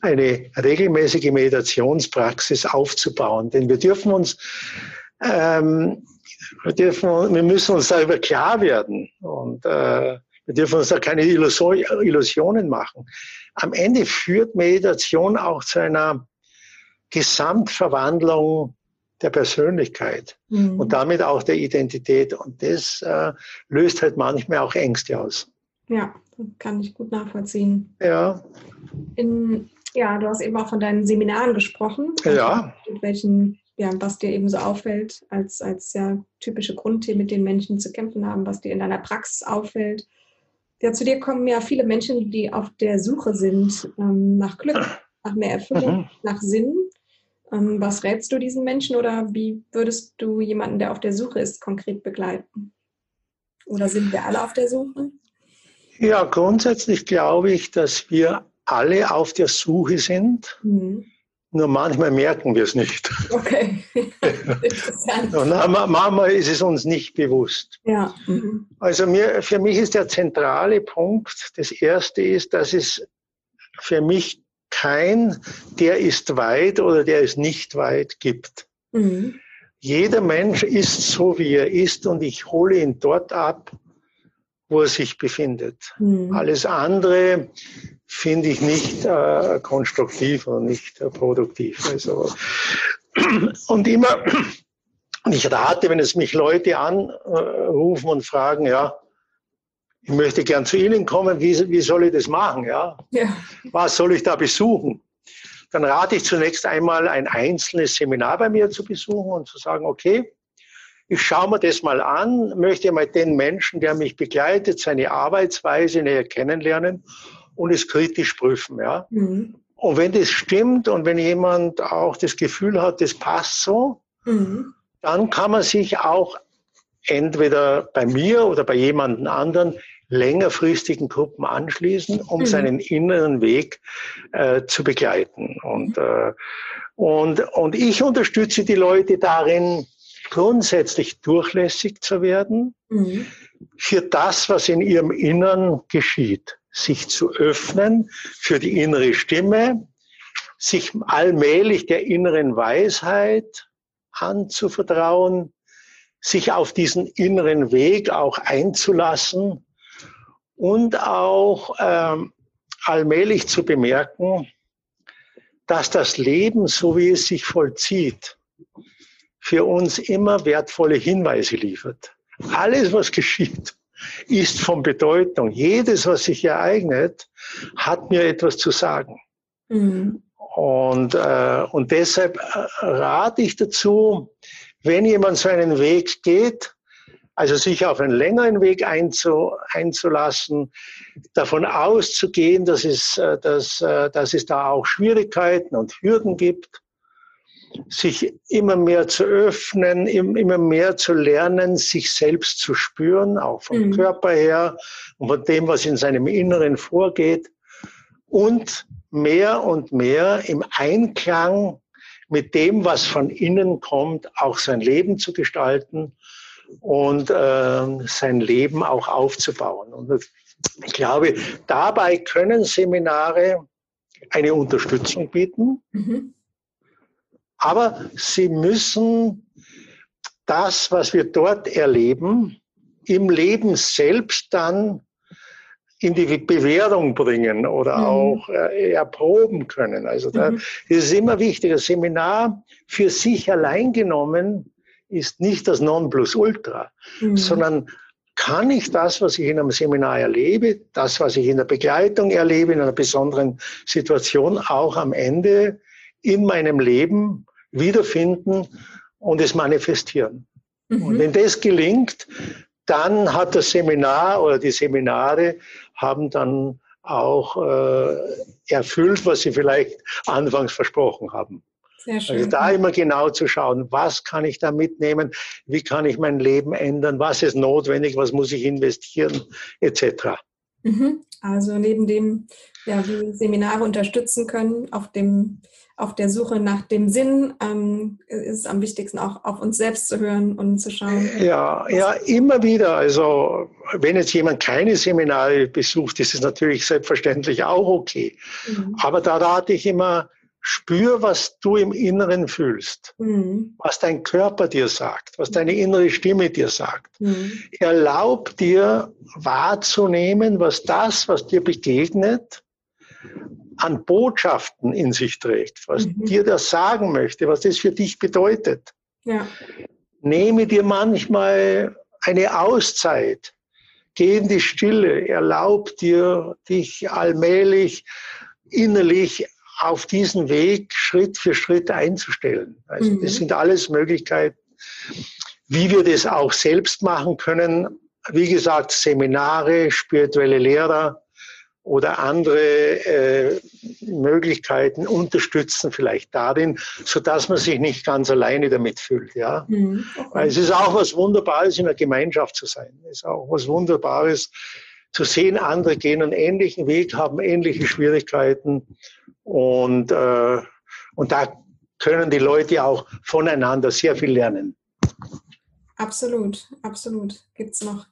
eine regelmäßige Meditationspraxis aufzubauen. Denn wir dürfen uns ähm, wir, dürfen, wir müssen uns darüber klar werden und äh, wir dürfen uns da keine Illusionen machen. Am Ende führt Meditation auch zu einer Gesamtverwandlung der Persönlichkeit mhm. und damit auch der Identität. Und das äh, löst halt manchmal auch Ängste aus. Ja, kann ich gut nachvollziehen. Ja. In, ja, du hast eben auch von deinen Seminaren gesprochen. Ja. Mit welchen ja, was dir eben so auffällt, als, als ja, typische Grundthemen, mit denen Menschen zu kämpfen haben, was dir in deiner Praxis auffällt. Ja, zu dir kommen ja viele Menschen, die auf der Suche sind ähm, nach Glück, nach mehr Erfüllung, mhm. nach Sinn. Ähm, was rätst du diesen Menschen oder wie würdest du jemanden, der auf der Suche ist, konkret begleiten? Oder sind wir alle auf der Suche? Ja, grundsätzlich glaube ich, dass wir alle auf der Suche sind. Mhm. Nur manchmal merken wir es nicht. Okay. Interessant. Und manchmal ist es uns nicht bewusst. Ja. Mhm. Also mir, für mich ist der zentrale Punkt, das erste ist, dass es für mich kein, der ist weit oder der ist nicht weit gibt. Mhm. Jeder Mensch ist so, wie er ist und ich hole ihn dort ab, wo er sich befindet. Mhm. Alles andere finde ich nicht äh, konstruktiv und nicht äh, produktiv. Also, und immer, und ich rate, wenn es mich Leute anrufen und fragen, ja, ich möchte gern zu Ihnen kommen, wie, wie soll ich das machen? Ja? ja? Was soll ich da besuchen? Dann rate ich zunächst einmal ein einzelnes Seminar bei mir zu besuchen und zu sagen, okay, ich schaue mir das mal an, möchte mal den Menschen, der mich begleitet, seine Arbeitsweise näher kennenlernen und es kritisch prüfen. Ja? Mhm. Und wenn das stimmt und wenn jemand auch das Gefühl hat, das passt so, mhm. dann kann man sich auch entweder bei mir oder bei jemandem anderen längerfristigen Gruppen anschließen, um mhm. seinen inneren Weg äh, zu begleiten. Und, mhm. äh, und, und ich unterstütze die Leute darin, grundsätzlich durchlässig zu werden mhm. für das, was in ihrem Innern geschieht. Sich zu öffnen für die innere Stimme, sich allmählich der inneren Weisheit anzuvertrauen, sich auf diesen inneren Weg auch einzulassen und auch ähm, allmählich zu bemerken, dass das Leben, so wie es sich vollzieht, für uns immer wertvolle Hinweise liefert. Alles, was geschieht, ist von Bedeutung. Jedes, was sich ereignet, hat mir etwas zu sagen. Mhm. Und, äh, und deshalb äh, rate ich dazu, wenn jemand so einen Weg geht, also sich auf einen längeren Weg einzu, einzulassen, davon auszugehen, dass es, äh, dass, äh, dass es da auch Schwierigkeiten und Hürden gibt, sich immer mehr zu öffnen, immer mehr zu lernen, sich selbst zu spüren, auch vom mhm. Körper her und von dem, was in seinem Inneren vorgeht und mehr und mehr im Einklang mit dem, was von innen kommt, auch sein Leben zu gestalten und äh, sein Leben auch aufzubauen. Und ich glaube, dabei können Seminare eine Unterstützung bieten, mhm. Aber sie müssen das, was wir dort erleben, im Leben selbst dann in die Bewährung bringen oder mhm. auch äh, erproben können. Also da mhm. ist es immer wichtig, das Seminar für sich allein genommen ist nicht das Nonplusultra, mhm. sondern kann ich das, was ich in einem Seminar erlebe, das, was ich in der Begleitung erlebe, in einer besonderen Situation, auch am Ende in meinem Leben wiederfinden und es manifestieren. Mhm. Und wenn das gelingt, dann hat das Seminar oder die Seminare haben dann auch äh, erfüllt, was sie vielleicht anfangs versprochen haben. Sehr schön. Also da immer genau zu schauen, was kann ich da mitnehmen, wie kann ich mein Leben ändern, was ist notwendig, was muss ich investieren, etc. Mhm. Also neben dem, ja, wie Seminare unterstützen können auf dem auf der Suche nach dem Sinn ähm, ist es am wichtigsten auch auf uns selbst zu hören und zu schauen. Ja, ja, immer wieder. Also wenn jetzt jemand keine Seminare besucht, ist es natürlich selbstverständlich auch okay. Mhm. Aber da rate ich immer, spür, was du im Inneren fühlst, mhm. was dein Körper dir sagt, was deine innere Stimme dir sagt. Mhm. Erlaub dir wahrzunehmen, was das, was dir begegnet, an Botschaften in sich trägt, was mhm. dir das sagen möchte, was das für dich bedeutet. Ja. Nehme dir manchmal eine Auszeit, geh in die Stille, erlaub dir, dich allmählich innerlich auf diesen Weg Schritt für Schritt einzustellen. Also mhm. das sind alles Möglichkeiten, wie wir das auch selbst machen können. Wie gesagt, Seminare, spirituelle Lehrer, oder andere äh, Möglichkeiten unterstützen vielleicht darin, so dass man sich nicht ganz alleine damit fühlt. Ja? Mhm. Weil es ist auch was Wunderbares, in einer Gemeinschaft zu sein. Es ist auch was Wunderbares zu sehen, andere gehen einen ähnlichen Weg, haben ähnliche Schwierigkeiten und, äh, und da können die Leute auch voneinander sehr viel lernen. Absolut, absolut. Gibt es noch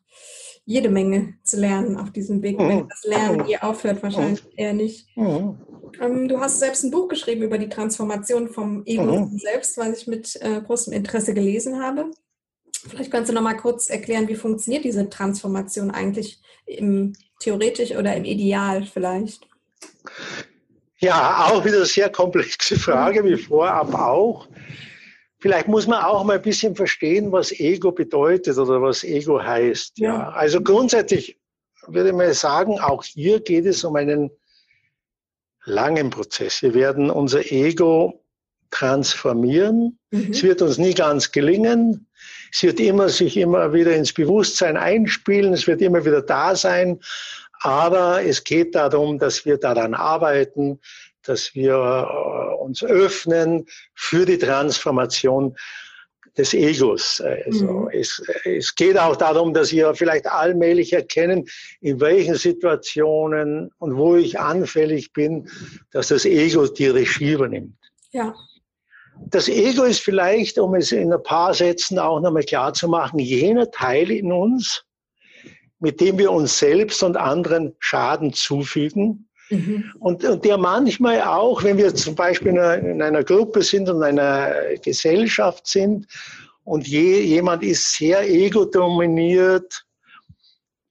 jede Menge zu lernen auf diesem Weg. Mhm. Wenn das Lernen je aufhört, wahrscheinlich mhm. eher nicht. Mhm. Ähm, du hast selbst ein Buch geschrieben über die Transformation vom Ego mhm. selbst, was ich mit äh, großem Interesse gelesen habe. Vielleicht kannst du noch mal kurz erklären, wie funktioniert diese Transformation eigentlich im theoretisch oder im Ideal vielleicht? Ja, auch wieder eine sehr komplexe Frage, wie vorab auch. Vielleicht muss man auch mal ein bisschen verstehen, was Ego bedeutet oder was Ego heißt. Ja. ja. Also grundsätzlich würde mal sagen, auch hier geht es um einen langen Prozess. Wir werden unser Ego transformieren. Mhm. Es wird uns nie ganz gelingen. Es wird immer sich immer wieder ins Bewusstsein einspielen. Es wird immer wieder da sein. Aber es geht darum, dass wir daran arbeiten, dass wir äh, uns öffnen für die Transformation des Egos. Also mhm. es, es geht auch darum, dass wir vielleicht allmählich erkennen, in welchen Situationen und wo ich anfällig bin, dass das Ego die Regie übernimmt. Ja. Das Ego ist vielleicht, um es in ein paar Sätzen auch nochmal klar zu machen, jener Teil in uns, mit dem wir uns selbst und anderen Schaden zufügen. Mhm. Und, und, der manchmal auch, wenn wir zum Beispiel in einer, in einer Gruppe sind und in einer Gesellschaft sind und je, jemand ist sehr ego-dominiert,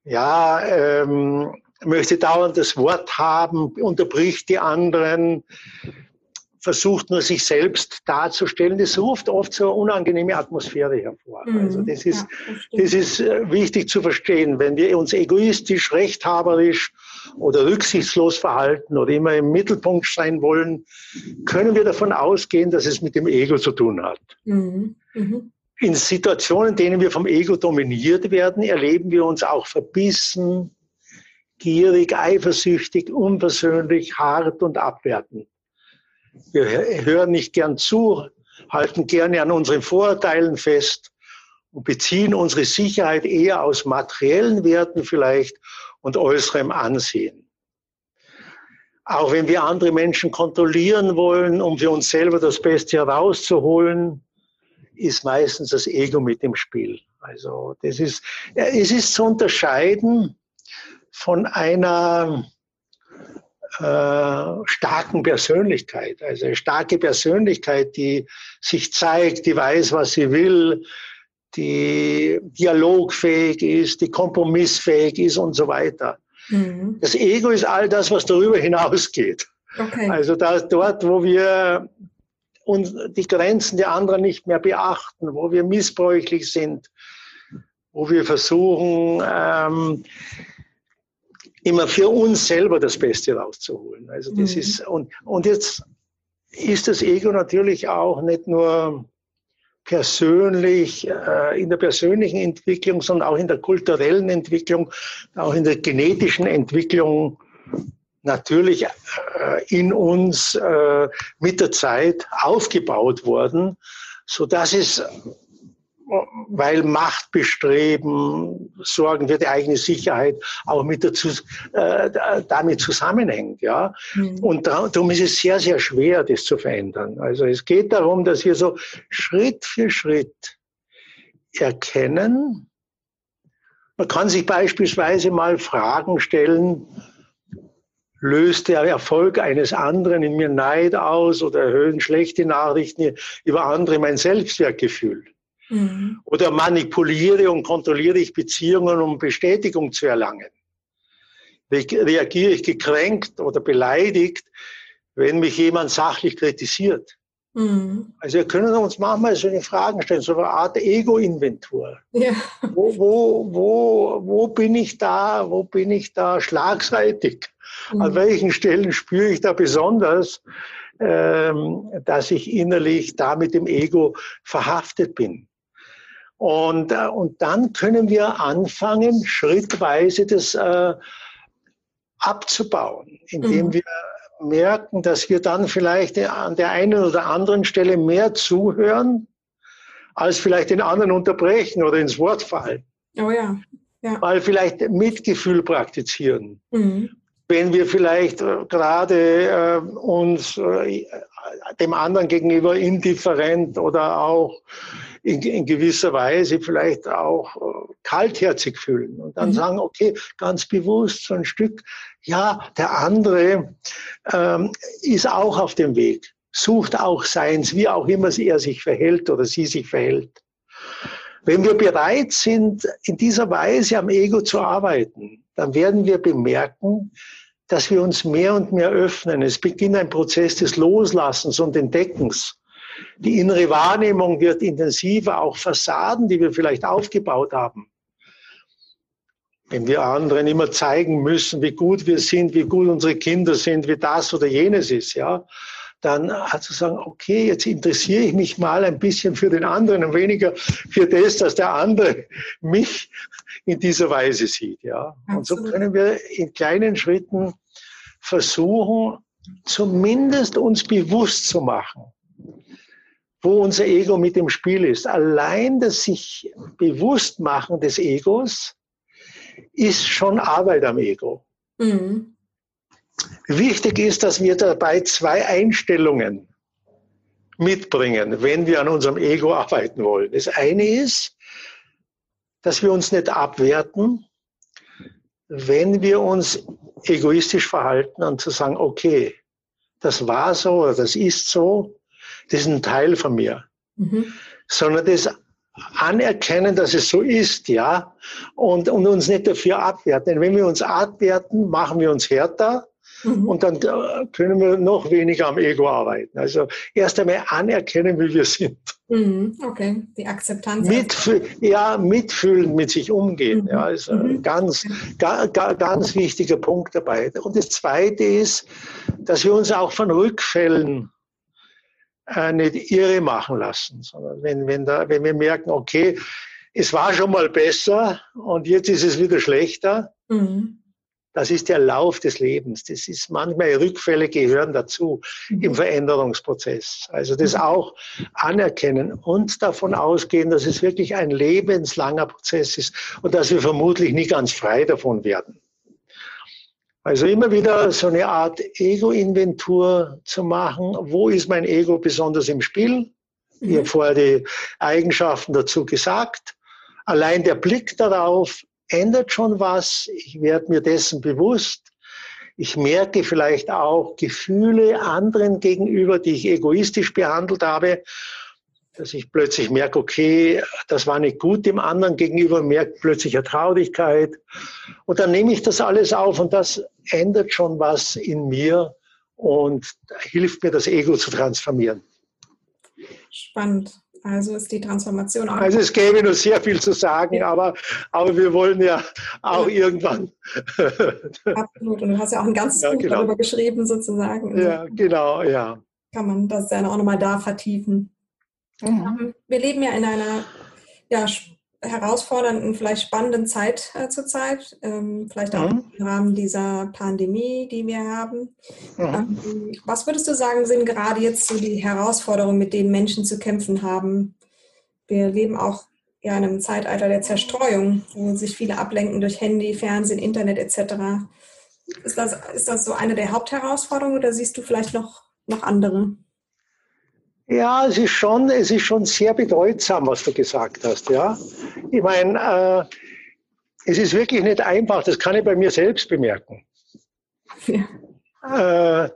ja, ähm, möchte dauernd das Wort haben, unterbricht die anderen, versucht nur sich selbst darzustellen, das ruft oft so eine unangenehme Atmosphäre hervor. Mhm. Also das ist, ja, das, das ist äh, wichtig zu verstehen. Wenn wir uns egoistisch, rechthaberisch oder rücksichtslos verhalten oder immer im Mittelpunkt sein wollen, können wir davon ausgehen, dass es mit dem Ego zu tun hat. Mhm. Mhm. In Situationen, in denen wir vom Ego dominiert werden, erleben wir uns auch verbissen, gierig, eifersüchtig, unpersönlich, hart und abwertend. Wir hören nicht gern zu, halten gerne an unseren Vorurteilen fest und beziehen unsere Sicherheit eher aus materiellen Werten vielleicht und äußerem Ansehen. Auch wenn wir andere Menschen kontrollieren wollen, um für uns selber das Beste herauszuholen, ist meistens das Ego mit im Spiel. Also das ist, es ist zu unterscheiden von einer äh, starken Persönlichkeit. Also eine starke Persönlichkeit, die sich zeigt, die weiß, was sie will, die dialogfähig ist, die kompromissfähig ist und so weiter. Mhm. Das Ego ist all das, was darüber hinausgeht. Okay. Also da, dort, wo wir uns die Grenzen der anderen nicht mehr beachten, wo wir missbräuchlich sind, wo wir versuchen, ähm, immer für uns selber das Beste rauszuholen. Also das mhm. ist, und, und jetzt ist das Ego natürlich auch nicht nur persönlich, äh, in der persönlichen Entwicklung, sondern auch in der kulturellen Entwicklung, auch in der genetischen Entwicklung natürlich äh, in uns äh, mit der Zeit aufgebaut worden, so dass es weil Machtbestreben, Sorgen für die eigene Sicherheit auch mit dazu, äh, damit zusammenhängt. Ja? Mhm. Und darum ist es sehr, sehr schwer, das zu verändern. Also es geht darum, dass wir so Schritt für Schritt erkennen. Man kann sich beispielsweise mal Fragen stellen, löst der Erfolg eines anderen in mir Neid aus oder erhöhen schlechte Nachrichten über andere mein Selbstwertgefühl? Mhm. Oder manipuliere und kontrolliere ich Beziehungen, um Bestätigung zu erlangen? Reagiere ich gekränkt oder beleidigt, wenn mich jemand sachlich kritisiert? Mhm. Also wir können uns manchmal so eine Fragen stellen, so eine Art Ego-Inventur. Ja. Wo, wo, wo, wo bin ich da, wo bin ich da schlagseitig? Mhm. An welchen Stellen spüre ich da besonders, ähm, dass ich innerlich da mit dem Ego verhaftet bin? Und, äh, und dann können wir anfangen, schrittweise das äh, abzubauen, indem mhm. wir merken, dass wir dann vielleicht an der einen oder anderen Stelle mehr zuhören, als vielleicht den anderen unterbrechen oder ins Wort fallen. Oh ja. ja. Mal vielleicht Mitgefühl praktizieren. Mhm. Wenn wir vielleicht äh, gerade äh, uns äh, dem anderen gegenüber indifferent oder auch in, in gewisser Weise vielleicht auch äh, kaltherzig fühlen und dann mhm. sagen, okay, ganz bewusst so ein Stück, ja, der andere ähm, ist auch auf dem Weg, sucht auch seins, wie auch immer er sich verhält oder sie sich verhält. Wenn wir bereit sind, in dieser Weise am Ego zu arbeiten, dann werden wir bemerken, dass wir uns mehr und mehr öffnen. Es beginnt ein Prozess des Loslassens und Entdeckens. Die innere Wahrnehmung wird intensiver, auch Fassaden, die wir vielleicht aufgebaut haben, wenn wir anderen immer zeigen müssen, wie gut wir sind, wie gut unsere Kinder sind, wie das oder jenes ist, ja, dann zu sagen, okay, jetzt interessiere ich mich mal ein bisschen für den anderen und weniger für das, dass der andere mich in dieser Weise sieht, ja. Und so können wir in kleinen Schritten versuchen, zumindest uns bewusst zu machen, wo unser Ego mit im Spiel ist. Allein das sich bewusst machen des Egos ist schon Arbeit am Ego. Mhm. Wichtig ist, dass wir dabei zwei Einstellungen mitbringen, wenn wir an unserem Ego arbeiten wollen. Das eine ist, dass wir uns nicht abwerten, wenn wir uns egoistisch verhalten und zu sagen, okay, das war so oder das ist so, das ist ein Teil von mir. Mhm. Sondern das anerkennen, dass es so ist, ja, und, und uns nicht dafür abwerten. Denn wenn wir uns abwerten, machen wir uns härter mhm. und dann äh, können wir noch weniger am Ego arbeiten. Also erst einmal anerkennen, wie wir sind. Mhm. Okay, die Akzeptanz. Mitfü ja, mitfühlen, mit sich umgehen. Mhm. Ja, ist ein mhm. ganz, ga, ga, ganz wichtiger Punkt dabei. Und das Zweite ist, dass wir uns auch von Rückfällen äh, nicht irre machen lassen, sondern wenn, wenn, da, wenn wir merken, okay, es war schon mal besser und jetzt ist es wieder schlechter, mhm. das ist der Lauf des Lebens. Das ist manchmal Rückfälle gehören dazu mhm. im Veränderungsprozess. Also das mhm. auch anerkennen und davon ausgehen, dass es wirklich ein lebenslanger Prozess ist und dass wir vermutlich nie ganz frei davon werden. Also immer wieder so eine Art Ego-Inventur zu machen. Wo ist mein Ego besonders im Spiel? Ich habe mhm. vorher die Eigenschaften dazu gesagt. Allein der Blick darauf ändert schon was. Ich werde mir dessen bewusst. Ich merke vielleicht auch Gefühle anderen gegenüber, die ich egoistisch behandelt habe dass ich plötzlich merke, okay, das war nicht gut dem anderen gegenüber, merke plötzlich eine Traurigkeit. Und dann nehme ich das alles auf und das ändert schon was in mir und hilft mir, das Ego zu transformieren. Spannend. Also ist die Transformation auch. Also es gäbe noch sehr viel zu sagen, aber, aber wir wollen ja auch ja. irgendwann. Absolut. Und du hast ja auch ein ganzes ja, Buch genau. darüber geschrieben, sozusagen. Ja, genau, ja. Kann man das dann auch nochmal da vertiefen. Mhm. Wir leben ja in einer ja, herausfordernden, vielleicht spannenden Zeit äh, zurzeit, ähm, vielleicht auch mhm. im Rahmen dieser Pandemie, die wir haben. Mhm. Ähm, was würdest du sagen, sind gerade jetzt so die Herausforderungen, mit denen Menschen zu kämpfen haben? Wir leben auch ja in einem Zeitalter der Zerstreuung, wo sich viele ablenken durch Handy, Fernsehen, Internet etc. Ist das, ist das so eine der Hauptherausforderungen oder siehst du vielleicht noch, noch andere? Ja, es ist schon, es ist schon sehr bedeutsam, was du gesagt hast. Ja, ich meine, äh, es ist wirklich nicht einfach. Das kann ich bei mir selbst bemerken. Ja. Äh,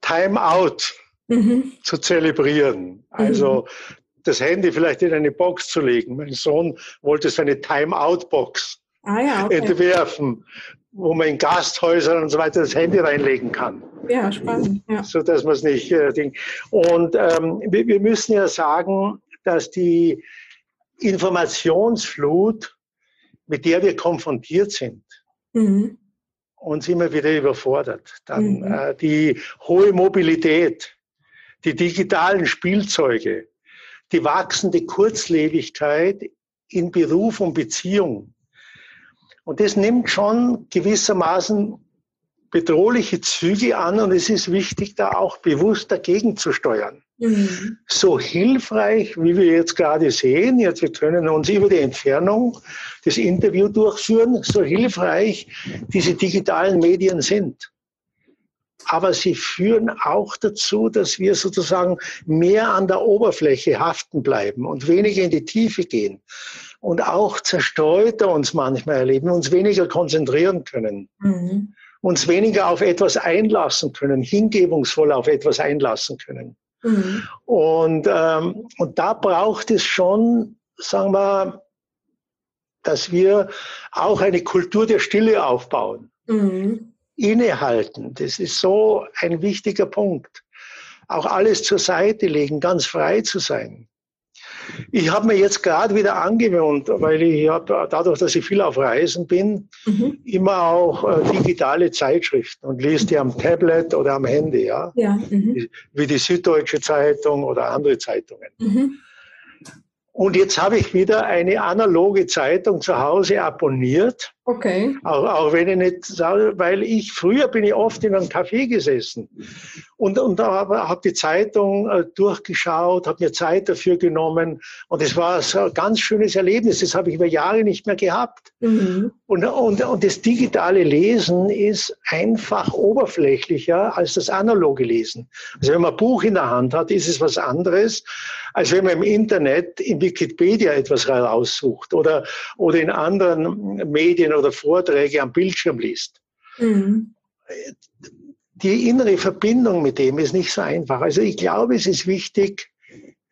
Time out mhm. zu zelebrieren. Also mhm. das Handy vielleicht in eine Box zu legen. Mein Sohn wollte so eine Time-out-Box ah, ja, okay. entwerfen, wo man in Gasthäusern und so weiter das Handy reinlegen kann. Ja, spannend. Ja. So dass man es nicht. Äh, und ähm, wir, wir müssen ja sagen, dass die Informationsflut, mit der wir konfrontiert sind, mhm. uns immer wieder überfordert. Dann mhm. äh, die hohe Mobilität, die digitalen Spielzeuge, die wachsende Kurzlebigkeit in Beruf und Beziehung, und das nimmt schon gewissermaßen bedrohliche Züge an und es ist wichtig, da auch bewusst dagegen zu steuern. Mhm. So hilfreich, wie wir jetzt gerade sehen, jetzt wir können uns über die Entfernung das Interview durchführen, so hilfreich diese digitalen Medien sind. Aber sie führen auch dazu, dass wir sozusagen mehr an der Oberfläche haften bleiben und weniger in die Tiefe gehen und auch zerstreuter uns manchmal erleben, uns weniger konzentrieren können, mhm. uns weniger auf etwas einlassen können, hingebungsvoll auf etwas einlassen können. Mhm. Und, ähm, und da braucht es schon, sagen wir, dass wir auch eine Kultur der Stille aufbauen. Mhm. Innehalten, das ist so ein wichtiger Punkt. Auch alles zur Seite legen, ganz frei zu sein. Ich habe mir jetzt gerade wieder angewöhnt, weil ich habe dadurch, dass ich viel auf Reisen bin, mhm. immer auch äh, digitale Zeitschriften und lese die am Tablet oder am Handy, ja. ja mhm. Wie die Süddeutsche Zeitung oder andere Zeitungen. Mhm. Und jetzt habe ich wieder eine analoge Zeitung zu Hause abonniert. Okay. Auch, auch wenn ich nicht sage, weil ich früher bin ich oft in einem Café gesessen und, und habe hab die Zeitung äh, durchgeschaut, habe mir Zeit dafür genommen und es war so ein ganz schönes Erlebnis. Das habe ich über Jahre nicht mehr gehabt. Mhm. Und, und, und das digitale Lesen ist einfach oberflächlicher als das analoge Lesen. Also wenn man ein Buch in der Hand hat, ist es was anderes, als wenn man im Internet in Wikipedia etwas raussucht oder, oder in anderen Medien oder Vorträge am Bildschirm liest. Mhm. Die innere Verbindung mit dem ist nicht so einfach. Also ich glaube, es ist wichtig,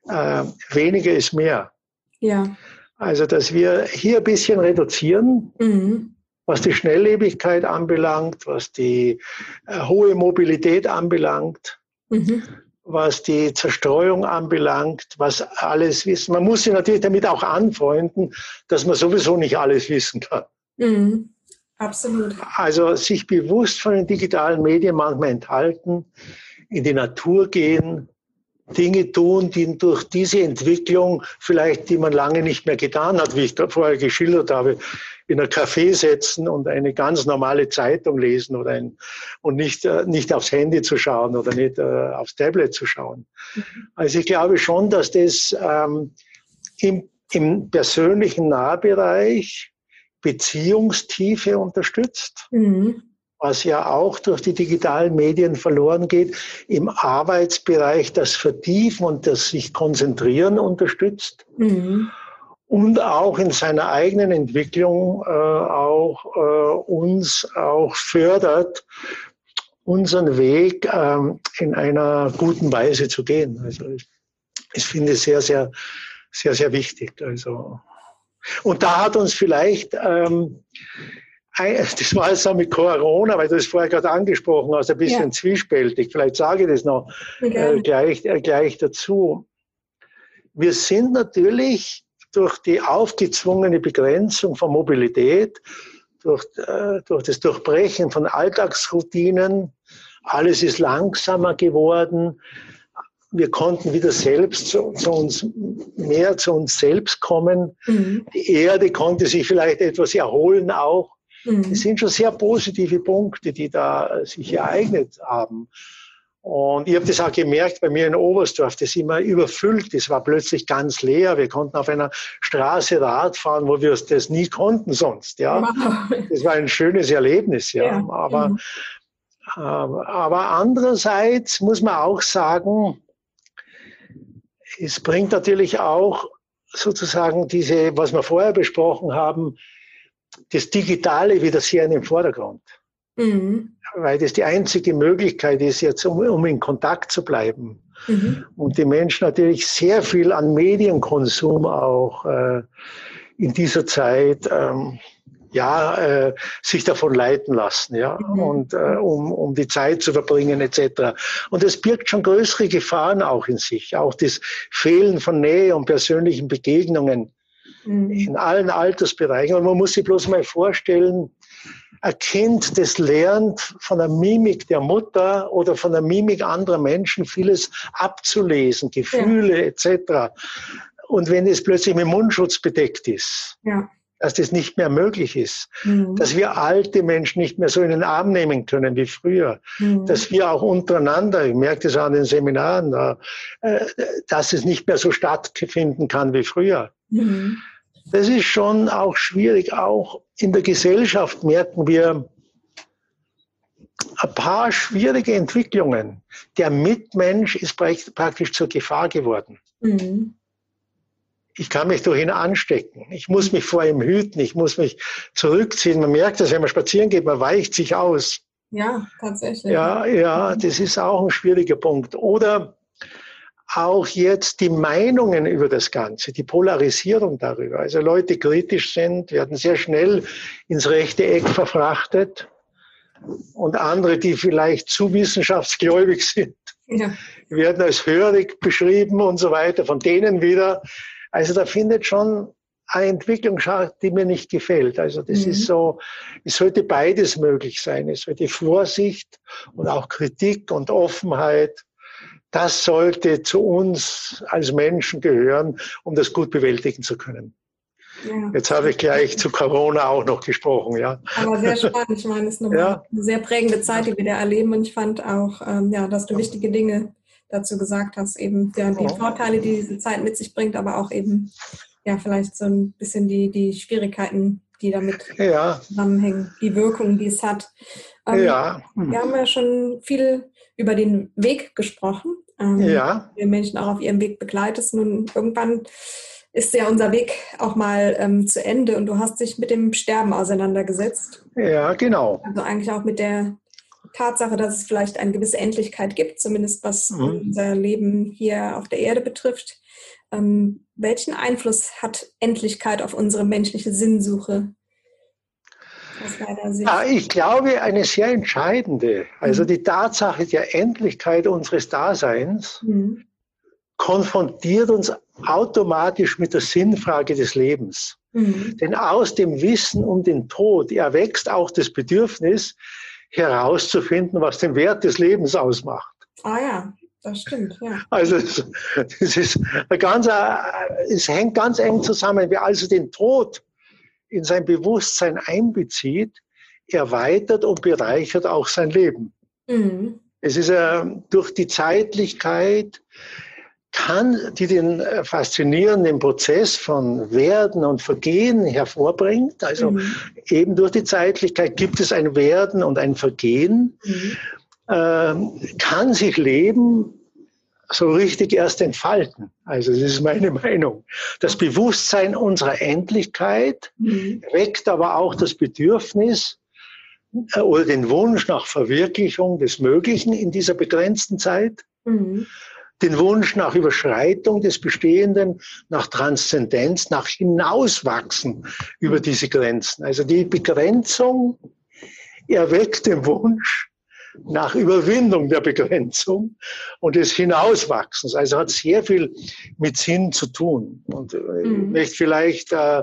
äh, weniger ist mehr. Ja. Also, dass wir hier ein bisschen reduzieren, mhm. was die Schnelllebigkeit anbelangt, was die äh, hohe Mobilität anbelangt. Mhm was die Zerstreuung anbelangt, was alles wissen. Man muss sich natürlich damit auch anfreunden, dass man sowieso nicht alles wissen kann. Mhm. Absolut. Also sich bewusst von den digitalen Medien manchmal enthalten, in die Natur gehen, Dinge tun, die durch diese Entwicklung vielleicht, die man lange nicht mehr getan hat, wie ich da vorher geschildert habe, in ein Café setzen und eine ganz normale Zeitung lesen oder ein, und nicht, äh, nicht aufs Handy zu schauen oder nicht äh, aufs Tablet zu schauen. Mhm. Also ich glaube schon, dass das ähm, im, im persönlichen Nahbereich Beziehungstiefe unterstützt. Mhm was ja auch durch die digitalen Medien verloren geht, im Arbeitsbereich das Vertiefen und das sich konzentrieren unterstützt. Mhm und auch in seiner eigenen Entwicklung äh, auch äh, uns auch fördert, unseren Weg ähm, in einer guten Weise zu gehen. Also ich, ich finde es sehr, sehr, sehr, sehr wichtig. Also und da hat uns vielleicht ähm, das war jetzt auch mit Corona, weil du es vorher gerade angesprochen hast, ein bisschen ja. zwiespältig. Vielleicht sage ich das noch okay. äh, gleich, äh, gleich dazu. Wir sind natürlich durch die aufgezwungene Begrenzung von Mobilität, durch, äh, durch das Durchbrechen von Alltagsroutinen, alles ist langsamer geworden. Wir konnten wieder selbst zu, zu uns, mehr zu uns selbst kommen. Mhm. Die Erde konnte sich vielleicht etwas erholen auch. Mhm. Das sind schon sehr positive Punkte, die da sich ereignet haben. Und ich habe das auch gemerkt bei mir in Oberstdorf, das immer überfüllt, das war plötzlich ganz leer. Wir konnten auf einer Straße Rad fahren, wo wir das nie konnten sonst. Ja, das war ein schönes Erlebnis. Ja, ja. aber mhm. aber andererseits muss man auch sagen, es bringt natürlich auch sozusagen diese, was wir vorher besprochen haben, das Digitale wieder sehr in den Vordergrund. Mhm. Weil das die einzige Möglichkeit ist, jetzt um, um in Kontakt zu bleiben. Mhm. Und die Menschen natürlich sehr viel an Medienkonsum auch äh, in dieser Zeit ähm, ja, äh, sich davon leiten lassen, ja, mhm. und äh, um, um die Zeit zu verbringen etc. Und es birgt schon größere Gefahren auch in sich, auch das Fehlen von Nähe und persönlichen Begegnungen mhm. in allen Altersbereichen. Und man muss sich bloß mal vorstellen, ein Kind, das lernt von der Mimik der Mutter oder von der Mimik anderer Menschen vieles abzulesen, Gefühle ja. etc. Und wenn es plötzlich mit Mundschutz bedeckt ist, ja. Dass das nicht mehr möglich ist, mhm. dass wir alte Menschen nicht mehr so in den Arm nehmen können wie früher, mhm. dass wir auch untereinander, ich merke das an den Seminaren, äh, dass es nicht mehr so stattfinden kann wie früher. Mhm. Das ist schon auch schwierig. Auch in der Gesellschaft merken wir ein paar schwierige Entwicklungen. Der Mitmensch ist praktisch zur Gefahr geworden. Mhm. Ich kann mich durch ihn anstecken. Ich muss mich vor ihm hüten. Ich muss mich zurückziehen. Man merkt das, wenn man spazieren geht, man weicht sich aus. Ja, tatsächlich. Ja, ja, das ist auch ein schwieriger Punkt. Oder auch jetzt die Meinungen über das Ganze, die Polarisierung darüber. Also Leute kritisch sind, werden sehr schnell ins rechte Eck verfrachtet und andere, die vielleicht zu wissenschaftsgläubig sind, ja. werden als hörig beschrieben und so weiter. Von denen wieder Also da findet schon eine Entwicklung statt, die mir nicht gefällt. Also das mhm. ist so, es sollte beides möglich sein. Es sollte Vorsicht und auch Kritik und Offenheit. Das sollte zu uns als Menschen gehören, um das gut bewältigen zu können. Ja. Jetzt habe ich gleich zu Corona auch noch gesprochen, ja. Aber sehr spannend. Ich meine, es ist eine, ja. sehr prägende Zeit, die wir da erleben. Und ich fand auch, ähm, ja, dass du wichtige Dinge dazu gesagt hast, eben ja, die Vorteile, die diese Zeit mit sich bringt, aber auch eben ja vielleicht so ein bisschen die, die Schwierigkeiten, die damit ja. zusammenhängen, die Wirkung, die es hat. Ähm, ja. Wir haben ja schon viel über den Weg gesprochen. Ähm, ja. Wir Menschen auch auf ihrem Weg begleitest. Nun irgendwann ist ja unser Weg auch mal ähm, zu Ende und du hast dich mit dem Sterben auseinandergesetzt. Ja, genau. Also eigentlich auch mit der Tatsache, dass es vielleicht eine gewisse Endlichkeit gibt, zumindest was mhm. unser Leben hier auf der Erde betrifft. Ähm, welchen Einfluss hat Endlichkeit auf unsere menschliche Sinnsuche? Ja, ich glaube, eine sehr entscheidende. Also mhm. die Tatsache der Endlichkeit unseres Daseins mhm. konfrontiert uns automatisch mit der Sinnfrage des Lebens. Mhm. Denn aus dem Wissen um den Tod erwächst auch das Bedürfnis, herauszufinden, was den Wert des Lebens ausmacht. Ah ja, das stimmt, ja. Also das ist ganz, es hängt ganz eng zusammen. Wer also den Tod in sein Bewusstsein einbezieht, erweitert und bereichert auch sein Leben. Mhm. Es ist äh, durch die Zeitlichkeit, kann, die den äh, faszinierenden Prozess von Werden und Vergehen hervorbringt. Also mhm. eben durch die Zeitlichkeit gibt es ein Werden und ein Vergehen. Mhm. Ähm, kann sich Leben so richtig erst entfalten. Also das ist meine Meinung. Das Bewusstsein unserer Endlichkeit mhm. weckt aber auch das Bedürfnis äh, oder den Wunsch nach Verwirklichung des Möglichen in dieser begrenzten Zeit. Mhm den Wunsch nach Überschreitung des Bestehenden, nach Transzendenz, nach Hinauswachsen über diese Grenzen. Also die Begrenzung erweckt den Wunsch nach Überwindung der Begrenzung und des Hinauswachsens. Also hat sehr viel mit Sinn zu tun. Und äh, mhm. möchte vielleicht äh,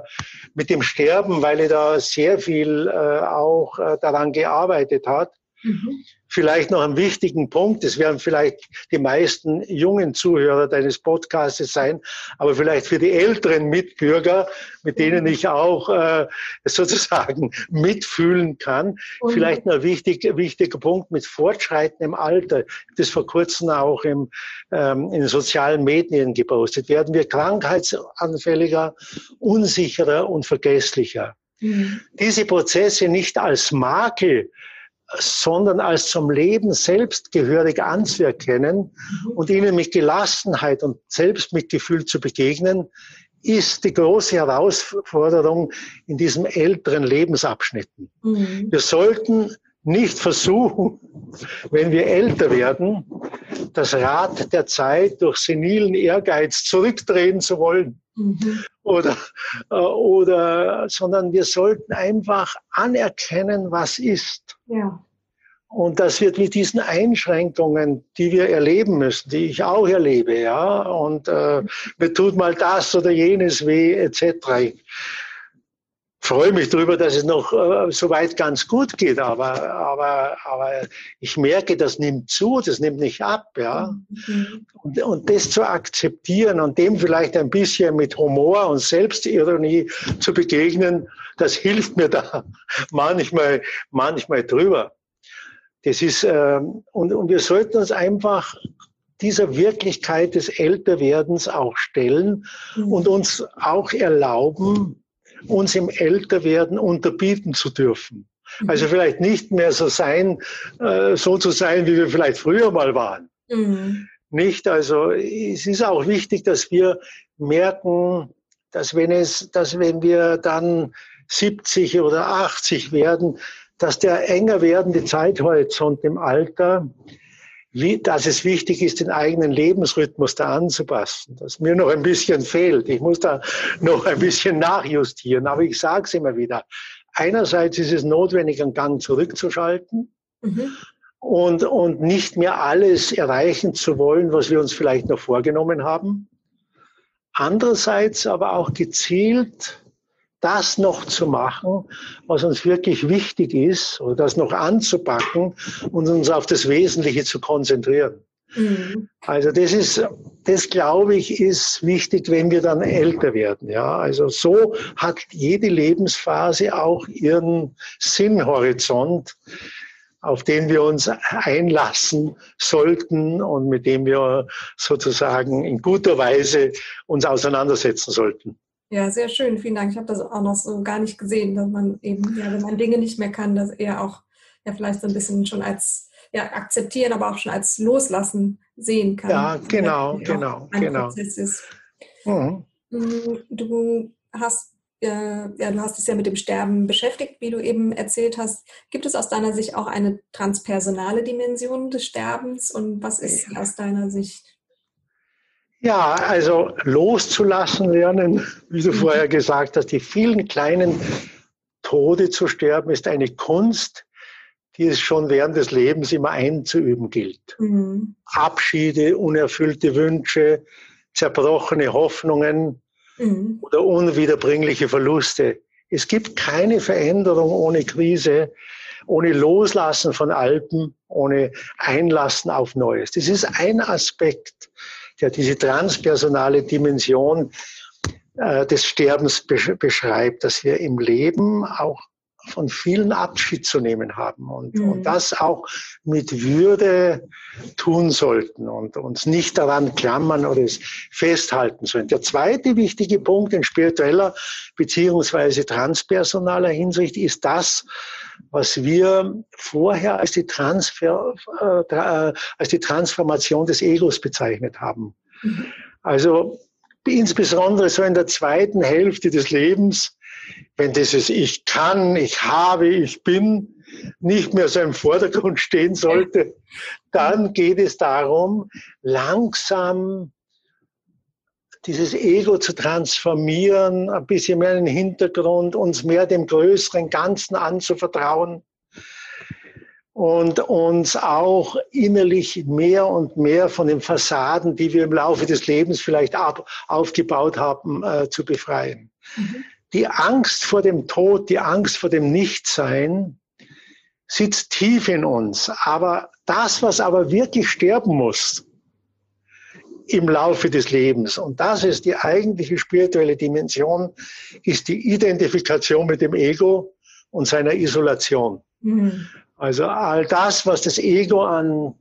mit dem Sterben, weil er da sehr viel äh, auch äh, daran gearbeitet hat, mhm. Vielleicht noch einen wichtigen Punkt, das werden vielleicht die meisten jungen Zuhörer deines Podcasts sein, aber vielleicht für die älteren Mitbürger, mit denen ich auch äh, sozusagen mitfühlen kann, Und vielleicht noch ein wichtig, wichtiger Punkt mit fortschreitendem Alter. Das vor kurzem auch im, ähm, in den sozialen Medien gepostet. Werden wir krankheitsanfälliger, unsicherer und vergesslicher. Mhm. Diese Prozesse nicht als Makel sondern als zum Leben selbst gehörig anzuerkennen mhm. und ihnen mit Gelassenheit und Selbstmitgefühl zu begegnen, ist die große Herausforderung in diesen älteren Lebensabschnitten. Mhm. Wir sollten nicht versuchen, wenn wir älter werden, das Rad der Zeit durch senilen Ehrgeiz zurückdrehen zu wollen. Mhm. Oder, äh, oder, sondern wir sollten einfach anerkennen, was ist. Ja. Und das wird mit diesen Einschränkungen, die wir erleben müssen, die ich auch erlebe, ja, und äh, mir tut mal das oder jenes weh, etc. Ich freue mich darüber, dass es noch äh, soweit ganz gut geht, aber, aber, aber ich merke, das nimmt zu, das nimmt nicht ab, ja. Mhm. Und, und das zu akzeptieren und dem vielleicht ein bisschen mit Humor und Selbstironie zu begegnen, das hilft mir da manchmal, manchmal drüber. Das ist, äh, und, und wir sollten uns einfach dieser Wirklichkeit des Älterwerdens auch stellen mhm. und uns auch erlauben, uns im Älterwerden unterbieten zu dürfen. Mhm. Also vielleicht nicht mehr so sein, äh, so zu sein, wie wir vielleicht früher mal waren. Mhm. Nicht, also es ist auch wichtig, dass wir merken, dass wenn es, dass wenn wir dann 70 oder 80 werden, dass der enger werdende Zeithorizont im Alter, wie, dass es wichtig ist, den eigenen Lebensrhythmus da anzupassen. Das mir noch ein bisschen fehlt. Ich muss da noch ein bisschen nachjustieren. Aber ich sage es immer wieder. Einerseits ist es notwendig, einen Gang zurückzuschalten. Mhm. Und, und nicht mehr alles erreichen zu wollen, was wir uns vielleicht noch vorgenommen haben. andererseits aber auch gezielt das noch zu machen, was uns wirklich wichtig ist, oder das noch anzupacken und uns auf das Wesentliche zu konzentrieren. Mhm. Also das ist, das glaube ich, ist wichtig, wenn wir dann älter werden. Ja, also so hat jede Lebensphase auch ihren Sinnhorizont, auf den wir uns einlassen sollten und mit dem wir sozusagen in guter Weise uns auseinandersetzen sollten. Ja, sehr schön. Vielen Dank. Ich habe das auch noch so gar nicht gesehen, dass man eben, ja, wenn man Dinge nicht mehr kann, dass er auch ja vielleicht so ein bisschen schon als ja, akzeptieren, aber auch schon als loslassen sehen kann. Ja, genau, genau, genau. Mhm. Mm, du hast äh, ja, du hast dich ja mit dem Sterben beschäftigt, wie du eben erzählt hast. Gibt es aus deiner Sicht auch eine transpersonale Dimension des Sterbens und was ist aus deiner Sicht? Ja, also loszulassen lernen, wie du mhm. vorher gesagt hast, die vielen kleinen Tode zu sterben, ist eine Kunst, die es schon während des Lebens immer einzuüben gilt. Mhm. Abschiede, unerfüllte Wünsche, zerbrochene Hoffnungen mhm. oder unwiederbringliche Verluste. Es gibt keine Veränderung ohne Krise, ohne Loslassen von Alpen, ohne Einlassen auf Neues. Das ist ein Aspekt, der diese transpersonale Dimension äh, des Sterbens beschreibt, dass wir im Leben auch von vielen Abschied zu nehmen haben und, mhm. und das auch mit Würde tun sollten und uns nicht daran klammern oder es festhalten sollen. Der zweite wichtige Punkt in spiritueller beziehungsweise transpersonaler Hinsicht ist das, was wir vorher als die, Transfer, äh, als die Transformation des Egos bezeichnet haben. Mhm. Also insbesondere so in der zweiten Hälfte des Lebens wenn dieses Ich kann, ich habe, ich bin nicht mehr so im Vordergrund stehen sollte, dann geht es darum, langsam dieses Ego zu transformieren, ein bisschen mehr in den Hintergrund, uns mehr dem größeren Ganzen anzuvertrauen und uns auch innerlich mehr und mehr von den Fassaden, die wir im Laufe des Lebens vielleicht ab, aufgebaut haben, äh, zu befreien. Mhm die Angst vor dem Tod, die Angst vor dem Nichtsein sitzt tief in uns. Aber das, was aber wirklich sterben muss im Laufe des Lebens, und das ist die eigentliche spirituelle Dimension, ist die Identifikation mit dem Ego und seiner Isolation. Mhm. Also all das, was das Ego an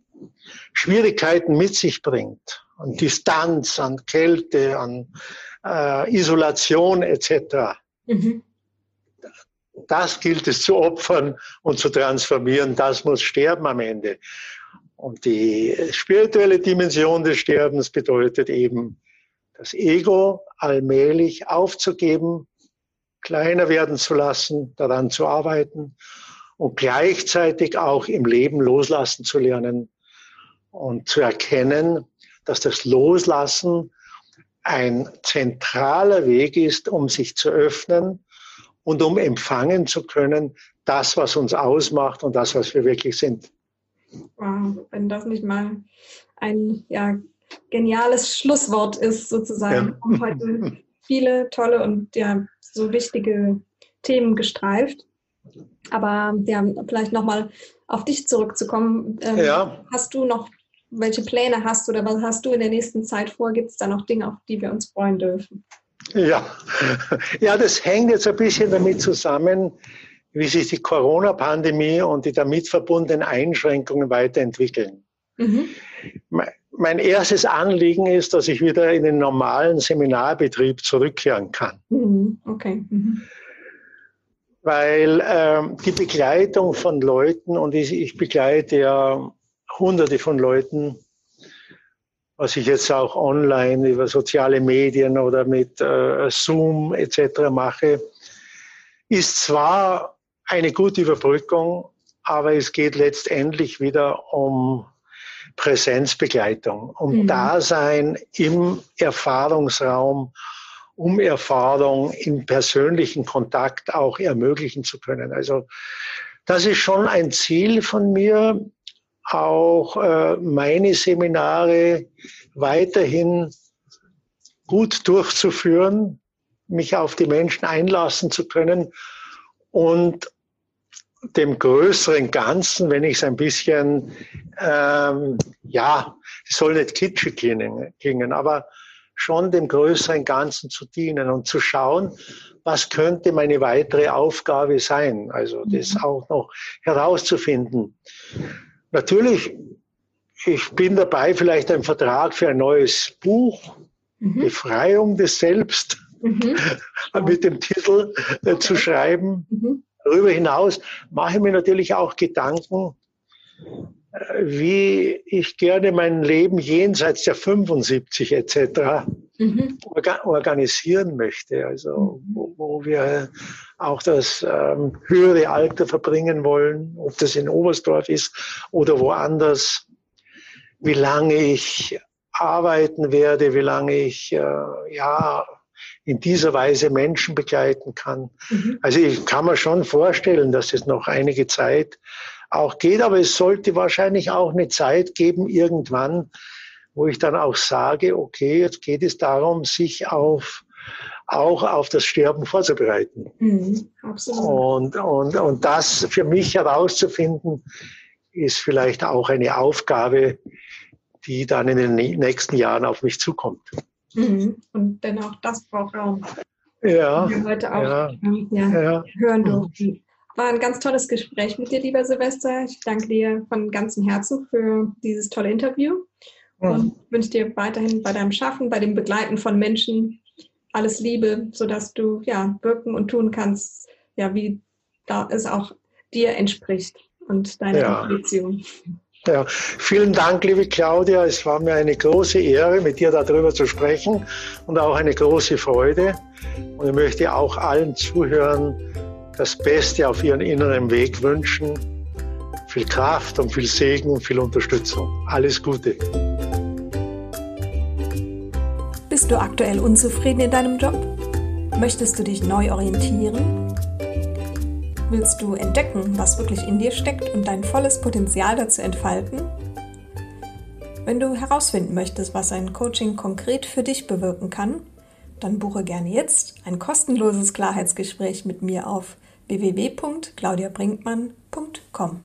Schwierigkeiten mit sich bringt, an Distanz, an Kälte, an äh, Isolation etc. Mhm. Das gilt es zu opfern und zu transformieren. Das muss sterben am Ende. Und die spirituelle Dimension des Sterbens bedeutet eben, das Ego allmählich aufzugeben, kleiner werden zu lassen, daran zu arbeiten und gleichzeitig auch im Leben loslassen zu lernen und zu erkennen, dass das Loslassen ein zentraler Weg ist, um sich zu öffnen und um empfangen zu können, das, was uns ausmacht und das, was wir wirklich sind. Wow, wenn das nicht mal ein ja, geniales Schlusswort ist, sozusagen, ja. haben heute viele tolle und ja, so wichtige Themen gestreift. Aber ja, vielleicht nochmal auf dich zurückzukommen. Ähm, ja. Hast du noch welche Pläne hast du oder was hast du in der nächsten Zeit vor? Gibt es da noch Dinge, auf die wir uns freuen dürfen? Ja. ja, das hängt jetzt ein bisschen damit zusammen, wie sich die Corona-Pandemie und die damit verbundenen Einschränkungen weiterentwickeln. Mhm. Mein erstes Anliegen ist, dass ich wieder in den normalen Seminarbetrieb zurückkehren kann. Mhm. Okay. Mhm. Weil ähm, die Begleitung von Leuten, und ich, ich begleite ja hunderte von Leuten, was ich jetzt auch online über soziale Medien oder mit äh, Zoom etc. mache, ist zwar eine gute Überbrückung, aber es geht letztendlich wieder um Präsenzbegleitung, um mhm. Dasein im Erfahrungsraum, um Erfahrung im persönlichen Kontakt auch ermöglichen zu können. Also das ist schon ein Ziel von mir, auch äh, meine Seminare weiterhin gut durchzuführen, mich auf die Menschen einlassen zu können und dem größeren Ganzen, wenn ich es ein bisschen, ähm, ja, es soll nicht kitschig klingen, klingen, aber schon dem größeren Ganzen zu dienen und zu schauen, was könnte meine weitere Aufgabe sein. Also das mhm. auch noch herauszufinden. Natürlich, ich bin dabei, vielleicht einen Vertrag für ein neues Buch, mhm. Befreiung des Selbst, mhm. mit dem Titel äh, zu schreiben. Mhm. Darüber hinaus mache ich mir natürlich auch Gedanken, wie ich gerne mein Leben jenseits der 75 etc. Mhm. organisieren möchte. Also wo, wo wir auch das ähm, höhere Alter verbringen wollen, ob das in Oberstdorf ist oder woanders, wie lange ich arbeiten werde, wie lange ich äh, ja in dieser Weise Menschen begleiten kann. Mhm. Also ich kann mir schon vorstellen, dass es noch einige Zeit auch geht, aber es sollte wahrscheinlich auch eine Zeit geben irgendwann, wo ich dann auch sage, okay, jetzt geht es darum, sich auf auch auf das Sterben vorzubereiten. Mhm, absolut. Und, und, und das für mich herauszufinden, ist vielleicht auch eine Aufgabe, die dann in den nächsten Jahren auf mich zukommt. Mhm. Und dennoch, das braucht Raum. Ja. Wir heute auch ja, ja, ja. hören durften. War ein ganz tolles Gespräch mit dir, lieber Silvester. Ich danke dir von ganzem Herzen für dieses tolle Interview und wünsche dir weiterhin bei deinem Schaffen, bei dem Begleiten von Menschen alles Liebe, sodass du ja wirken und tun kannst, ja, wie da es auch dir entspricht und deiner ja. Intuition. Ja, vielen Dank, liebe Claudia. Es war mir eine große Ehre, mit dir darüber zu sprechen und auch eine große Freude. Und ich möchte auch allen Zuhörern das Beste auf ihren inneren Weg wünschen. Viel Kraft und viel Segen und viel Unterstützung. Alles Gute. Bist du aktuell unzufrieden in deinem Job? Möchtest du dich neu orientieren? Willst du entdecken, was wirklich in dir steckt und dein volles Potenzial dazu entfalten? Wenn du herausfinden möchtest, was ein Coaching konkret für dich bewirken kann, dann buche gerne jetzt ein kostenloses Klarheitsgespräch mit mir auf www.claudiabrinkmann.com.